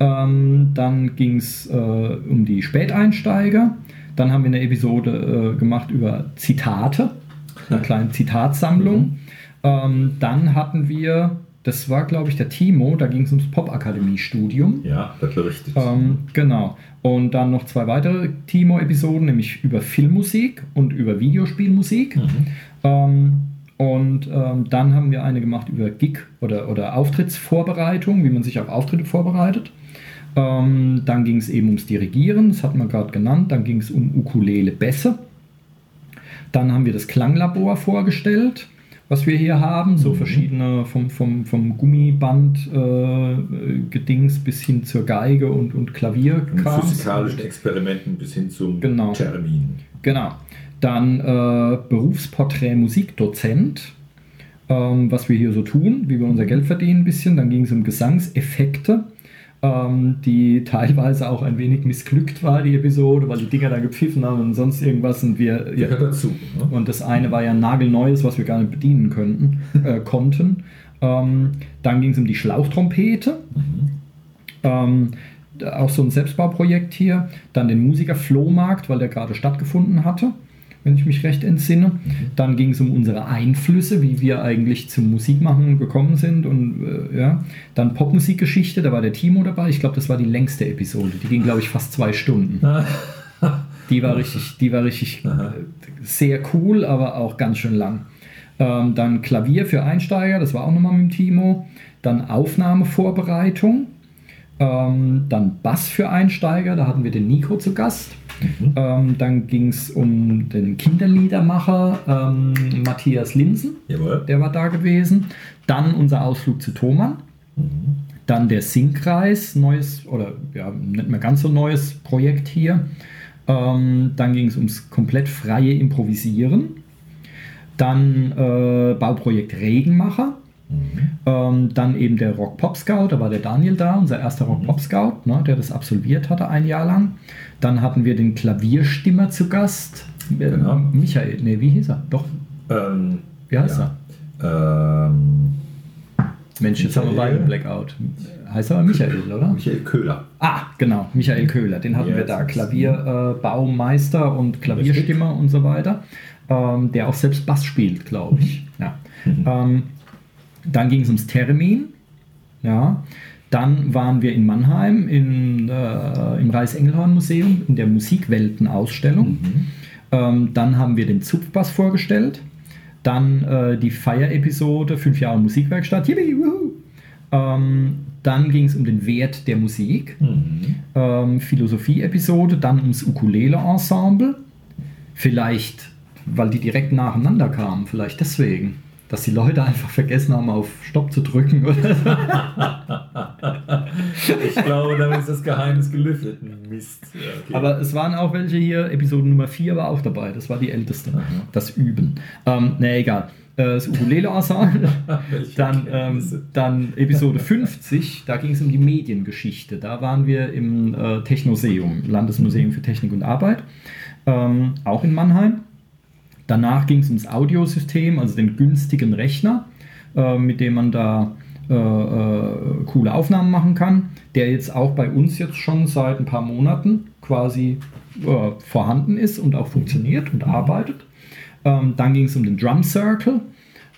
Ähm, dann ging es äh, um die Späteinsteiger. Dann haben wir eine Episode äh, gemacht über Zitate, eine kleine Zitatsammlung. Ähm, dann hatten wir, das war glaube ich der Timo, da ging es ums Popakademie-Studium. Ja, das berichtet. Ähm, genau. Und dann noch zwei weitere Timo-Episoden, nämlich über Filmmusik und über Videospielmusik. Mhm. Und ähm, dann haben wir eine gemacht über Gig- oder, oder Auftrittsvorbereitung, wie man sich auf Auftritte vorbereitet. Ähm, dann ging es eben ums Dirigieren, das hat man gerade genannt. Dann ging es um Ukulele Bässe. Dann haben wir das Klanglabor vorgestellt, was wir hier haben. So Mhm. verschiedene vom, vom, vom Gummiband äh, Gedings bis hin zur Geige und, und Klavier. Von physikalischen Experimenten bis hin zum Genau. Termin. Genau. Dann äh, Berufsporträt Musikdozent, ähm, was wir hier so tun, wie wir unser Geld verdienen ein bisschen. Dann ging es um Gesangseffekte, ähm, die teilweise auch ein wenig missglückt war, die Episode, weil die Dinger da gepfiffen haben und sonst irgendwas. Und wir, Die gehört dazu. Ne? und das eine war ja ein nagelneues, was wir gar nicht bedienen könnten, äh, konnten. Ähm, dann ging es um die Schlauchtrompete. Ähm, da- auch so ein Selbstbauprojekt hier. Dann den Musiker Flohmarkt, weil der gerade stattgefunden hatte, wenn ich mich recht entsinne. Dann ging es um unsere Einflüsse, wie wir eigentlich zum Musikmachen gekommen sind. Und äh, ja, dann Popmusikgeschichte, da war der Timo dabei. Ich glaube, das war die längste Episode. Die ging, glaube ich, fast zwei Stunden. Die war richtig, die war richtig Aha. äh, sehr cool, aber auch ganz schön lang. Ähm, dann Klavier für Einsteiger, das war auch nochmal mit dem Timo. Dann Aufnahmevorbereitung. Ähm, dann Bass für Einsteiger, da hatten wir den Nico zu Gast. Mhm. Ähm, dann ging es um den Kinderliedermacher ähm, Matthias Linsen, Jawohl. der war da gewesen. Dann unser Ausflug zu Thomann. Mhm. Dann der Singkreis, neues oder ja, nicht mehr ganz so neues Projekt hier. Ähm, dann ging es ums komplett freie Improvisieren. Dann äh, Bauprojekt Regenmacher. Mhm. Ähm, dann eben der Rock Pop Scout, da war der Daniel da, unser erster Rock Pop Scout, ne, der das absolviert hatte ein Jahr lang. Dann hatten wir den Klavierstimmer zu Gast. Äh, Genau. Michael, nee, wie hieß er? Doch, Ähm, wie heißt ja. er? Ähm, Mensch, jetzt haben wir Michael. beide Blackout. Heißt aber Michael, oder? Michael Köhler. Ah, genau, Michael Köhler, den hatten Ja, wir da, Klavierbaumeister äh, und Klavierstimmer und so weiter, ähm, der auch selbst Bass spielt, glaube ich. Ja. Mhm. Dann ging es ums Termin, ja. Dann waren wir in Mannheim in, äh, im Reichsengelhorn-Museum in der Musikwelten-Ausstellung. Mhm. Ähm, dann haben wir den Zupfbass vorgestellt. Dann äh, die Feier-Episode, fünf Jahre Musikwerkstatt. Yippie. Ähm, dann ging es um den Wert der Musik. Mhm. Ähm, Philosophie-Episode, dann ums Ukulele-Ensemble. Vielleicht, weil die direkt nacheinander kamen, vielleicht deswegen. Dass die Leute einfach vergessen haben, auf Stopp zu drücken. Ich glaube, damit ist das Geheimnis gelüftet. Mist. Ja, okay. Aber es waren auch welche hier, Episode Nummer 4 war auch dabei, das war die älteste. Das Üben. Ähm, ne, egal. Äh, Das Ukulele-Ensemble. Dann, ähm, dann Episode 50, da ging es um die Mediengeschichte. Da waren wir im äh, Technoseum, Landesmuseum für Technik und Arbeit, ähm, auch in Mannheim. Danach ging es ums Audiosystem, also den günstigen Rechner, äh, mit dem man da äh, äh, coole Aufnahmen machen kann, der jetzt auch bei uns jetzt schon seit ein paar Monaten quasi äh, vorhanden ist und auch funktioniert und arbeitet. Ähm, dann ging es um den Drum Circle,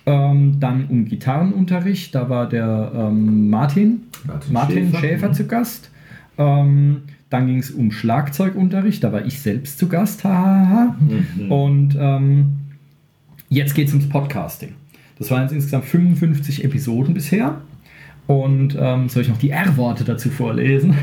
ähm, dann um Gitarrenunterricht, da war der ähm, Martin, Martin Martin Schäfer, Schäfer, mhm. zu Gast. Ähm, dann ging es um Schlagzeugunterricht, da war ich selbst zu Gast. Hahaha. Mhm. Und ähm, jetzt geht es ums Podcasting. Das waren jetzt insgesamt 55 Episoden bisher. Und ähm, soll ich noch die R-Worte dazu vorlesen?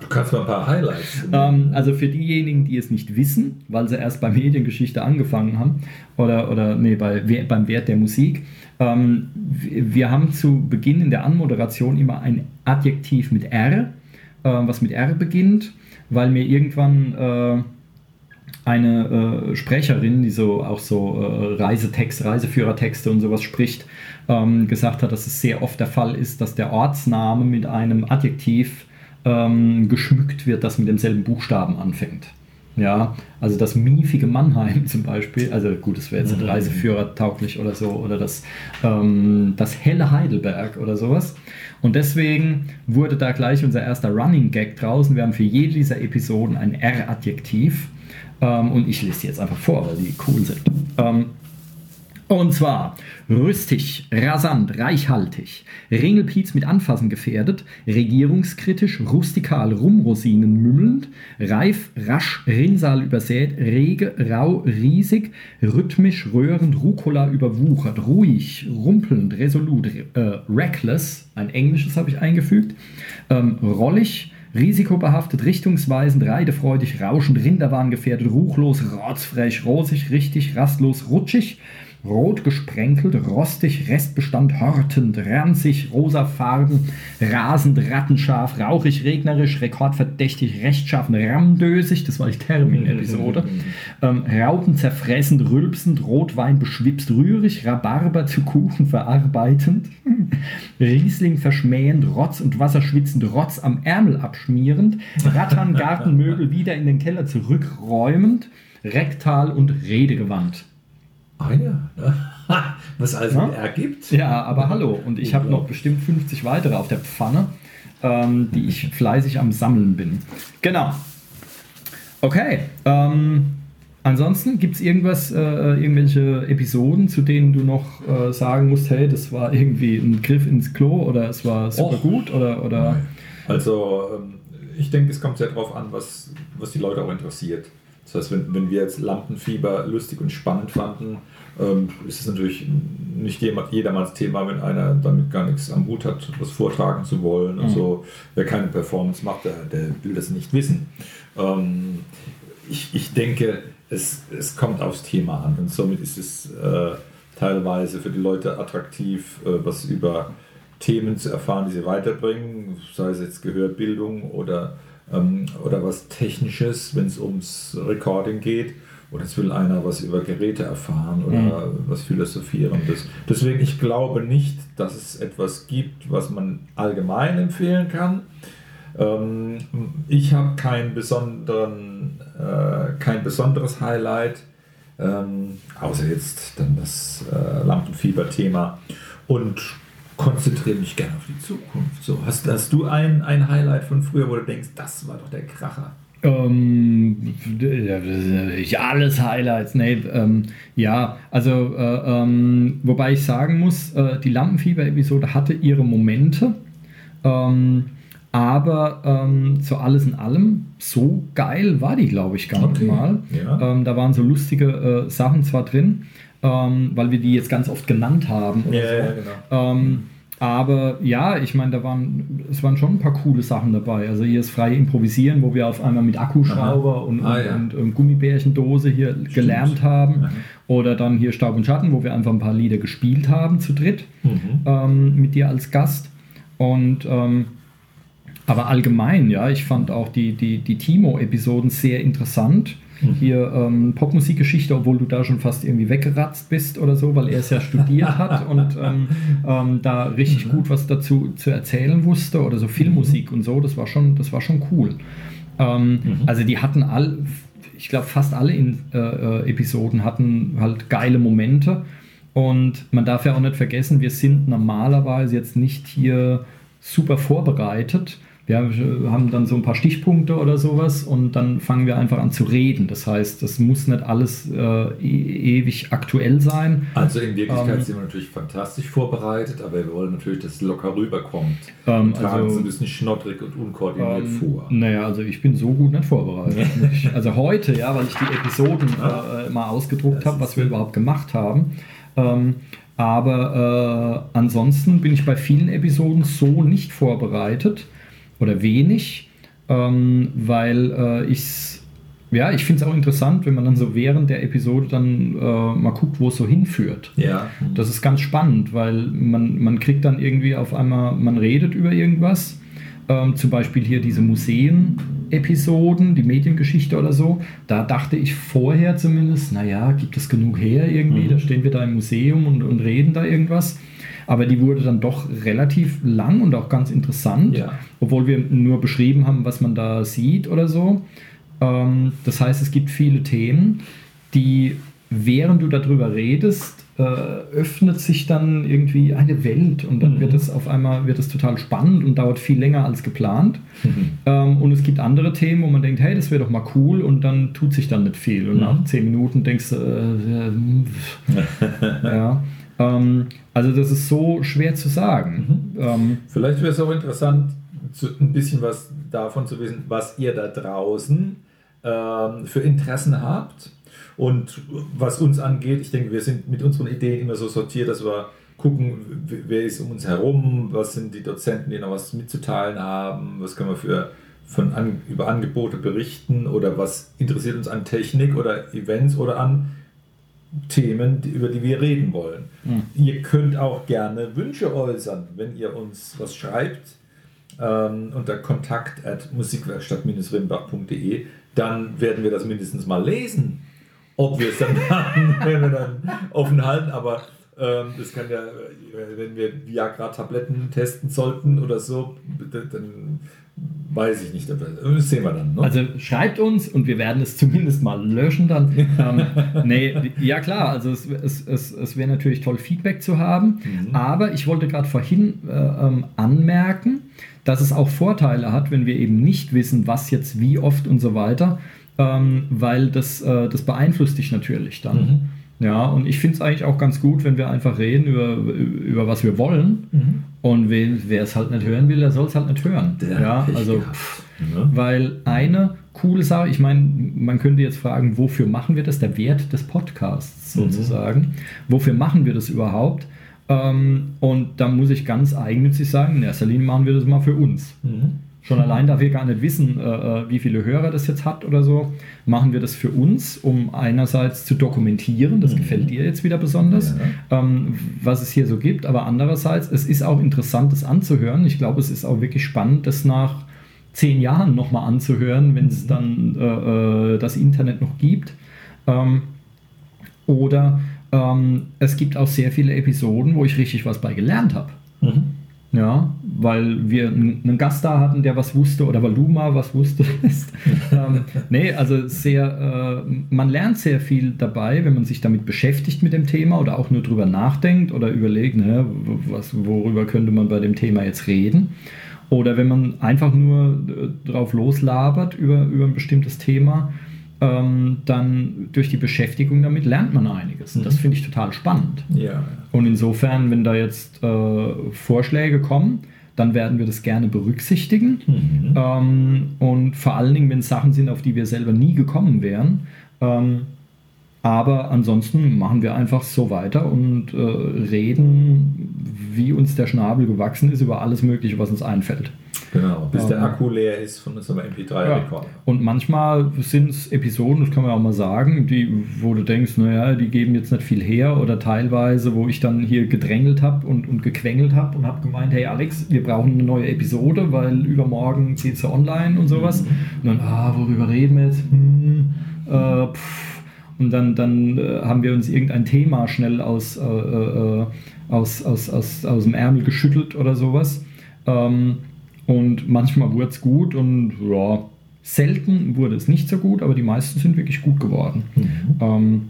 Du kannst mal ein paar Highlights. Ähm, also für diejenigen, die es nicht wissen, weil sie erst bei Mediengeschichte angefangen haben oder, oder nee, bei, beim Wert der Musik, ähm, wir haben zu Beginn in der Anmoderation immer ein Adjektiv mit R, äh, was mit R beginnt, weil mir irgendwann äh, eine äh, Sprecherin, die so auch so äh, Reisetext, Reiseführertexte und sowas spricht, ähm, gesagt hat, dass es sehr oft der Fall ist, dass der Ortsname mit einem Adjektiv ähm, geschmückt wird, das mit demselben Buchstaben anfängt. Ja, also das miefige Mannheim zum Beispiel, also gut, das wäre jetzt ein Mhm. Reiseführer tauglich oder so, oder das, ähm, das helle Heidelberg oder sowas. Und deswegen wurde da gleich unser erster Running Gag draußen. Wir haben für jede dieser Episoden ein R-Adjektiv. Ähm, und ich lese die jetzt einfach vor, weil die cool sind. Ähm, und zwar rüstig, rasant, reichhaltig, Ringelpiez mit Anfassen gefährdet, regierungskritisch, rustikal, rumrosinen mümmelnd, reif, rasch, Rinnsal übersät, rege, rau, riesig, rhythmisch, röhrend, Rucola überwuchert, ruhig, rumpelnd, resolut, äh, reckless, ein englisches habe ich eingefügt, ähm, rollig, Risikobehaftet, richtungsweisend, reidefreudig, rauschend, Rinderwahn gefährdet, ruchlos, rotzfrech, rosig, richtig, rastlos, rutschig, rot gesprenkelt, rostig, Restbestand hortend, ranzig, rosafarben, rasend, rattenscharf, rauchig, regnerisch, rekordverdächtig, rechtschaffen, ramdösig, das war die Termin-Episode, ähm, rauten, zerfressend, rülpsend, Rotwein beschwipst, rührig, Rhabarber zu Kuchen verarbeitend, Riesling verschmähend, Rotz und Wasser schwitzend, Rotz am Ärmel abschmierend, Rattern, Gartenmöbel wieder in den Keller zurückräumend, rektal und redegewandt. Ja, ne? was also Ja? ein R gibt. Ja, aber hallo. Und ich habe noch bestimmt 50 weitere auf der Pfanne, ähm, die ich fleißig am Sammeln bin. Genau. Okay. Ähm, ansonsten gibt es irgendwas, äh, irgendwelche Episoden, zu denen du noch äh, sagen musst, hey, das war irgendwie ein Griff ins Klo oder es war super Och. gut oder, oder Also, ähm, ich denke, es kommt sehr darauf an, was, was die Leute auch interessiert. Das heißt, wenn, wenn wir jetzt Lampenfieber lustig und spannend fanden, ähm, ist es natürlich nicht jedermanns Thema, wenn einer damit gar nichts am Hut hat, was vortragen zu wollen. Also, wer keine Performance macht, der, der will das nicht wissen. Ähm, ich, ich denke, es, es kommt aufs Thema an und somit ist es äh, teilweise für die Leute attraktiv, äh, was über Themen zu erfahren, die sie weiterbringen, sei es jetzt Gehörbildung oder, ähm, oder was Technisches, wenn es ums Recording geht. Oder es will einer was über Geräte erfahren oder was Philosophierendes. Deswegen, ich glaube nicht, dass es etwas gibt, was man allgemein empfehlen kann. Ähm, ich habe kein, besonderen, äh, kein besonderes Highlight, ähm, außer jetzt dann das äh, Lampenfieber-Thema und konzentriere mich gerne auf die Zukunft. So, hast, hast du ein, ein Highlight von früher, wo du denkst, das war doch der Kracher? Ähm, ja, alles Highlights. Nee, ähm, ja, also, äh, ähm, wobei ich sagen muss, äh, die Lampenfieber-Episode hatte ihre Momente, ähm, aber ähm, zu alles in allem, so geil war die, glaube ich, gar Okay, nicht mal. ja. Ähm, da waren so lustige äh, Sachen zwar drin, ähm, weil wir die jetzt ganz oft genannt haben. Oder so. genau. Ähm, aber ja, ich meine, da waren, es waren schon ein paar coole Sachen dabei. Also hier ist freie Improvisieren, wo wir auf einmal mit Akkuschrauber Aha. und, Ah, ja. und, und Gummibärchendose hier gelernt haben. Mhm. Oder dann hier Staub und Schatten, wo wir einfach ein paar Lieder gespielt haben zu dritt Mhm. ähm, mit dir als Gast. Und ähm, aber allgemein, ja, ich fand auch die, die, die Timo-Episoden sehr interessant. Hier ähm, Popmusikgeschichte, obwohl du da schon fast irgendwie weggeratzt bist oder so, weil er es ja studiert hat und ähm, ähm, da richtig gut was dazu zu erzählen wusste oder so Filmmusik und so, das war schon, das war schon cool. Ähm, Also die hatten all, ich glaube fast alle in, äh, äh, Episoden hatten halt geile Momente und man darf ja auch nicht vergessen, wir sind normalerweise jetzt nicht hier super vorbereitet. Wir haben dann so ein paar Stichpunkte oder sowas und dann fangen wir einfach an zu reden. Das heißt, das muss nicht alles äh, e ewig aktuell sein. Also in Wirklichkeit Ähm, sind wir natürlich fantastisch vorbereitet, aber wir wollen natürlich, dass es locker rüberkommt. Ähm, und tragen es also- ein bisschen schnoddrig und unkoordiniert Ähm, vor. Naja, also ich bin so gut nicht vorbereitet. Also heute, ja, weil ich die Episoden äh, mal ausgedruckt habe, was wir überhaupt gemacht haben. Ähm, aber äh, ansonsten bin ich bei vielen Episoden so nicht vorbereitet oder wenig, ähm, weil äh, ich ja, ich finde es auch interessant, wenn man dann so während der Episode dann äh, mal guckt, wo es so hinführt. Ja. Das ist ganz spannend, weil man, man kriegt dann irgendwie auf einmal, man redet über irgendwas. Ähm, zum Beispiel hier diese Museen-Episoden, die Mediengeschichte oder so. Da dachte ich vorher zumindest, naja, gibt es genug her irgendwie? Mhm. Da stehen wir da im Museum und, und reden da irgendwas. Aber die wurde dann doch relativ lang und auch ganz interessant, Ja. obwohl wir nur beschrieben haben, was man da sieht oder so. Ähm, das heißt, es gibt viele Themen, die, während du darüber redest, äh, öffnet sich dann irgendwie eine Welt und dann Mhm. wird es auf einmal wird es total spannend und dauert viel länger als geplant. Ähm, und es gibt andere Themen, wo man denkt, hey, das wäre doch mal cool und dann tut sich dann nicht viel. Und Mhm. nach zehn Minuten denkst du, äh, ja, hm, ja. Ähm, also das ist so schwer zu sagen. Mhm. Ähm, Vielleicht wäre es auch interessant, zu, ein bisschen was davon zu wissen, was ihr da draußen ähm, für Interessen habt. Und was uns angeht, ich denke, wir sind mit unseren Ideen immer so sortiert, dass wir gucken, wer ist um uns herum, was sind die Dozenten, die noch was mitzuteilen haben, was können wir für, von über Angebote berichten oder was interessiert uns an Technik oder Events oder an Themen, über die wir reden wollen. Ihr könnt auch gerne Wünsche äußern, wenn ihr uns was schreibt ähm, unter kontakt at musikwerkstatt-rimbach.de, dann werden wir das mindestens mal lesen. Ob wir es dann wir dann offen halten, aber ähm, das kann ja, äh, wenn wir Viagra-Tabletten testen sollten oder so, dann weiß ich nicht. Das sehen wir dann. Ne? Also schreibt uns und wir werden es zumindest mal löschen dann. ähm, nee, ja klar, also es, es, es, es wäre natürlich toll, Feedback zu haben. Aber ich wollte gerade vorhin äh, ähm, anmerken, dass es auch Vorteile hat, wenn wir eben nicht wissen, was jetzt wie oft und so weiter, ähm, weil das, äh, das beeinflusst dich natürlich dann. Mhm. Ja, und ich finde es eigentlich auch ganz gut, wenn wir einfach reden über, über was wir wollen. Mhm. Und wer es halt nicht hören will, der soll es halt nicht hören. Der ja, also gehabt, ne? weil eine coole Sache, ich meine, man könnte jetzt fragen, wofür machen wir das? Der Wert des Podcasts sozusagen. Wofür machen wir das überhaupt? Ähm, und da muss ich ganz eigennützig sagen, in erster Linie machen wir das mal für uns. Mhm. Schon allein, da wir gar nicht wissen, äh, äh, wie viele Hörer das jetzt hat oder so, machen wir das für uns, um einerseits zu dokumentieren, das gefällt dir jetzt wieder besonders, ähm, was es hier so gibt, aber andererseits, es ist auch interessant, das anzuhören. Ich glaube, es ist auch wirklich spannend, das nach zehn Jahren nochmal anzuhören, wenn es dann äh, äh, das Internet noch gibt. Ähm, oder ähm, es gibt auch sehr viele Episoden, wo ich richtig was bei gelernt habe. Mhm. Ja, weil wir einen Gast da hatten, der was wusste oder weil du mal was wusstest. ähm, nee, also sehr, äh, man lernt sehr viel dabei, wenn man sich damit beschäftigt mit dem Thema oder auch nur drüber nachdenkt oder überlegt, ne, was, worüber könnte man bei dem Thema jetzt reden. Oder wenn man einfach nur äh, drauf loslabert über, über ein bestimmtes Thema, ähm, dann durch die Beschäftigung damit lernt man einiges. Und das finde ich total spannend. Ja. Und insofern, wenn da jetzt äh, Vorschläge kommen, dann werden wir das gerne berücksichtigen. Mhm. Ähm, und vor allen Dingen, wenn es Sachen sind, auf die wir selber nie gekommen wären. Ähm, aber ansonsten machen wir einfach so weiter und äh, reden, wie uns der Schnabel gewachsen ist, über alles Mögliche, was uns einfällt. Genau, bis Ja. der Akku leer ist von unserem MP3-Rekorder. Und manchmal sind es Episoden, das kann man auch mal sagen, die, wo du denkst, naja, die geben jetzt nicht viel her oder teilweise, wo ich dann hier gedrängelt habe und, und gequengelt habe und habe gemeint, hey Alex, wir brauchen eine neue Episode, weil übermorgen zieht sie online und sowas. Und dann, ah, worüber reden wir jetzt? Hm, äh, pff. Und dann, dann äh, haben wir uns irgendein Thema schnell aus, äh, äh, aus, aus, aus, aus dem Ärmel geschüttelt oder sowas. Ähm, und manchmal wurde es gut und ja, selten wurde es nicht so gut, aber die meisten sind wirklich gut geworden. Ähm,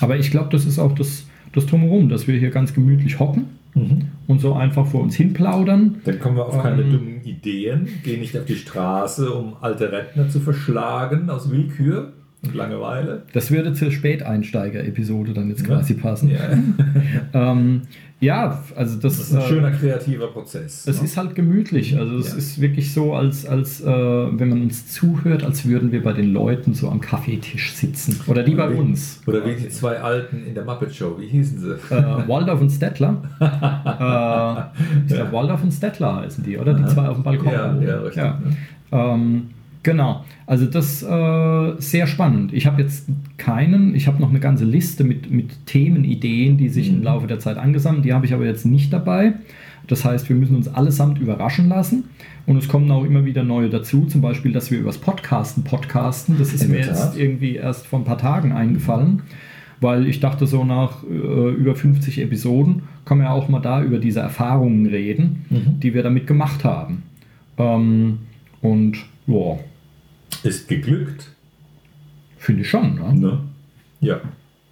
aber ich glaube, das ist auch das, das Drumherum, dass wir hier ganz gemütlich hocken Mhm. und so einfach vor uns hin plaudern. Dann kommen wir auf keine Ähm. dummen Ideen, gehen nicht auf die Straße, um alte Rentner zu verschlagen aus Willkür und Langeweile. Das würde zur Späteinsteiger-Episode dann jetzt Ja. quasi passen. Ja. Ähm, ja, also das, Das ist ein äh, schöner kreativer Prozess. Es ne? ist halt gemütlich. Also es Ja. ist wirklich so, als, als äh, wenn man uns zuhört, als würden wir bei den Leuten so am Kaffeetisch sitzen. Oder die bei wie- uns. Oder wie die zwei Alten in der Muppet Show, wie hießen sie? Äh, Waldorf und Stettler. äh, ich glaube, Waldorf und Stettler heißen die, oder? Die zwei auf dem Balkon. Ja, oben. ja, richtig. Ja. Ähm, genau. Also das äh, sehr spannend. Ich habe jetzt keinen, ich habe noch eine ganze Liste mit, mit Themenideen, die sich Mhm. im Laufe der Zeit angesammelt, die habe ich aber jetzt nicht dabei. Das heißt, wir müssen uns allesamt überraschen lassen. Und es kommen auch immer wieder neue dazu, zum Beispiel, dass wir übers Podcasten podcasten. Das ist In mir jetzt irgendwie erst vor ein paar Tagen eingefallen, weil ich dachte so nach äh, über 50 Episoden, kann man ja auch mal da über diese Erfahrungen reden, Mhm. die wir damit gemacht haben. Ähm, und ja, Ist geglückt. finde ich schon. Ne? Ne? Ja.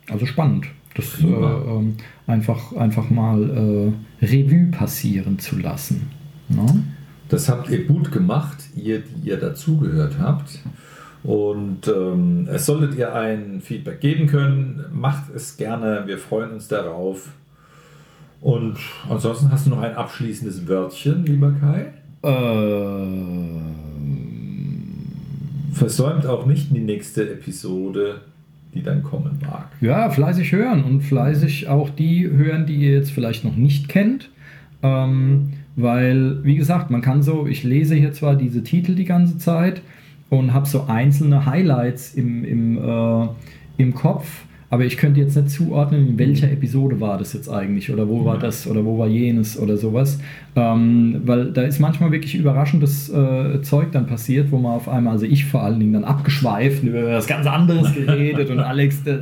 Also spannend, das äh, ähm, einfach, einfach mal äh, Revue passieren zu lassen. Ne? Das habt ihr gut gemacht, ihr, die ihr dazugehört habt. Und ähm, es solltet ihr ein Feedback geben können, macht es gerne. Wir freuen uns darauf. Und ansonsten hast du noch ein abschließendes Wörtchen, lieber Kai. Äh, Versäumt auch nicht die nächste Episode, die dann kommen mag. Ja, fleißig hören und fleißig auch die hören, die ihr jetzt vielleicht noch nicht kennt. Ähm, weil, wie gesagt, man kann so, ich lese hier zwar diese Titel die ganze Zeit und habe so einzelne Highlights im, im, äh, im Kopf, aber ich könnte jetzt nicht zuordnen, in welcher Episode war das jetzt eigentlich oder wo war das oder wo war jenes oder sowas. Ähm, weil da ist manchmal wirklich überraschendes äh, Zeug dann passiert, wo man auf einmal, also ich vor allen Dingen dann abgeschweift und über was ganz anderes geredet und Alex äh,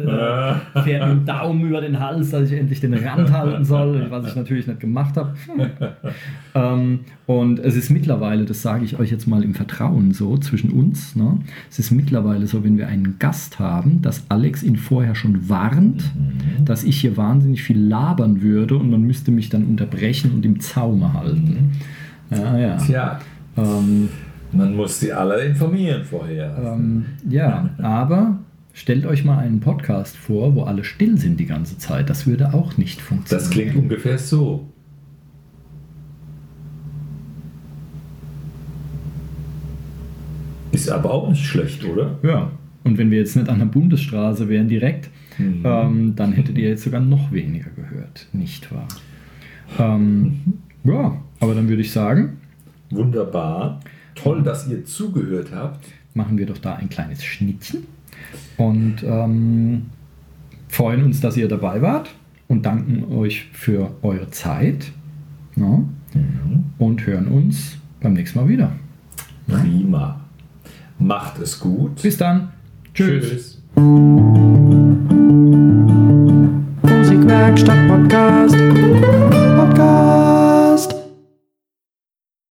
fährt mit dem Daumen über den Hals, dass ich endlich den Rand halten soll, was ich natürlich nicht gemacht habe. ähm, und es ist mittlerweile, das sage ich euch jetzt mal im Vertrauen so zwischen uns, ne? es ist mittlerweile so, wenn wir einen Gast haben, dass Alex ihn vorher schon warnt, dass ich hier wahnsinnig viel labern würde und man müsste mich dann unterbrechen und im Zaume halten. Ja, ja. Tja, Ähm, man muss sie alle informieren vorher. ähm, ja, aber stellt euch mal einen Podcast vor, wo alle still sind die ganze Zeit. Das würde auch nicht funktionieren. Das klingt ungefähr so. Ist aber auch nicht schlecht, oder? Ja, und wenn wir jetzt nicht an der Bundesstraße wären direkt, Mhm. ähm, dann hättet ihr jetzt sogar noch weniger gehört, nicht wahr? Ähm, ja, aber dann würde ich sagen, Wunderbar. Toll, dass ihr zugehört habt. machen wir doch da ein kleines Schnittchen und ähm, freuen uns, dass ihr dabei wart und danken euch für eure Zeit ja, und hören uns beim nächsten Mal wieder. Prima. Macht es gut. Bis dann. Tschüss. Musikwerkstatt Podcast.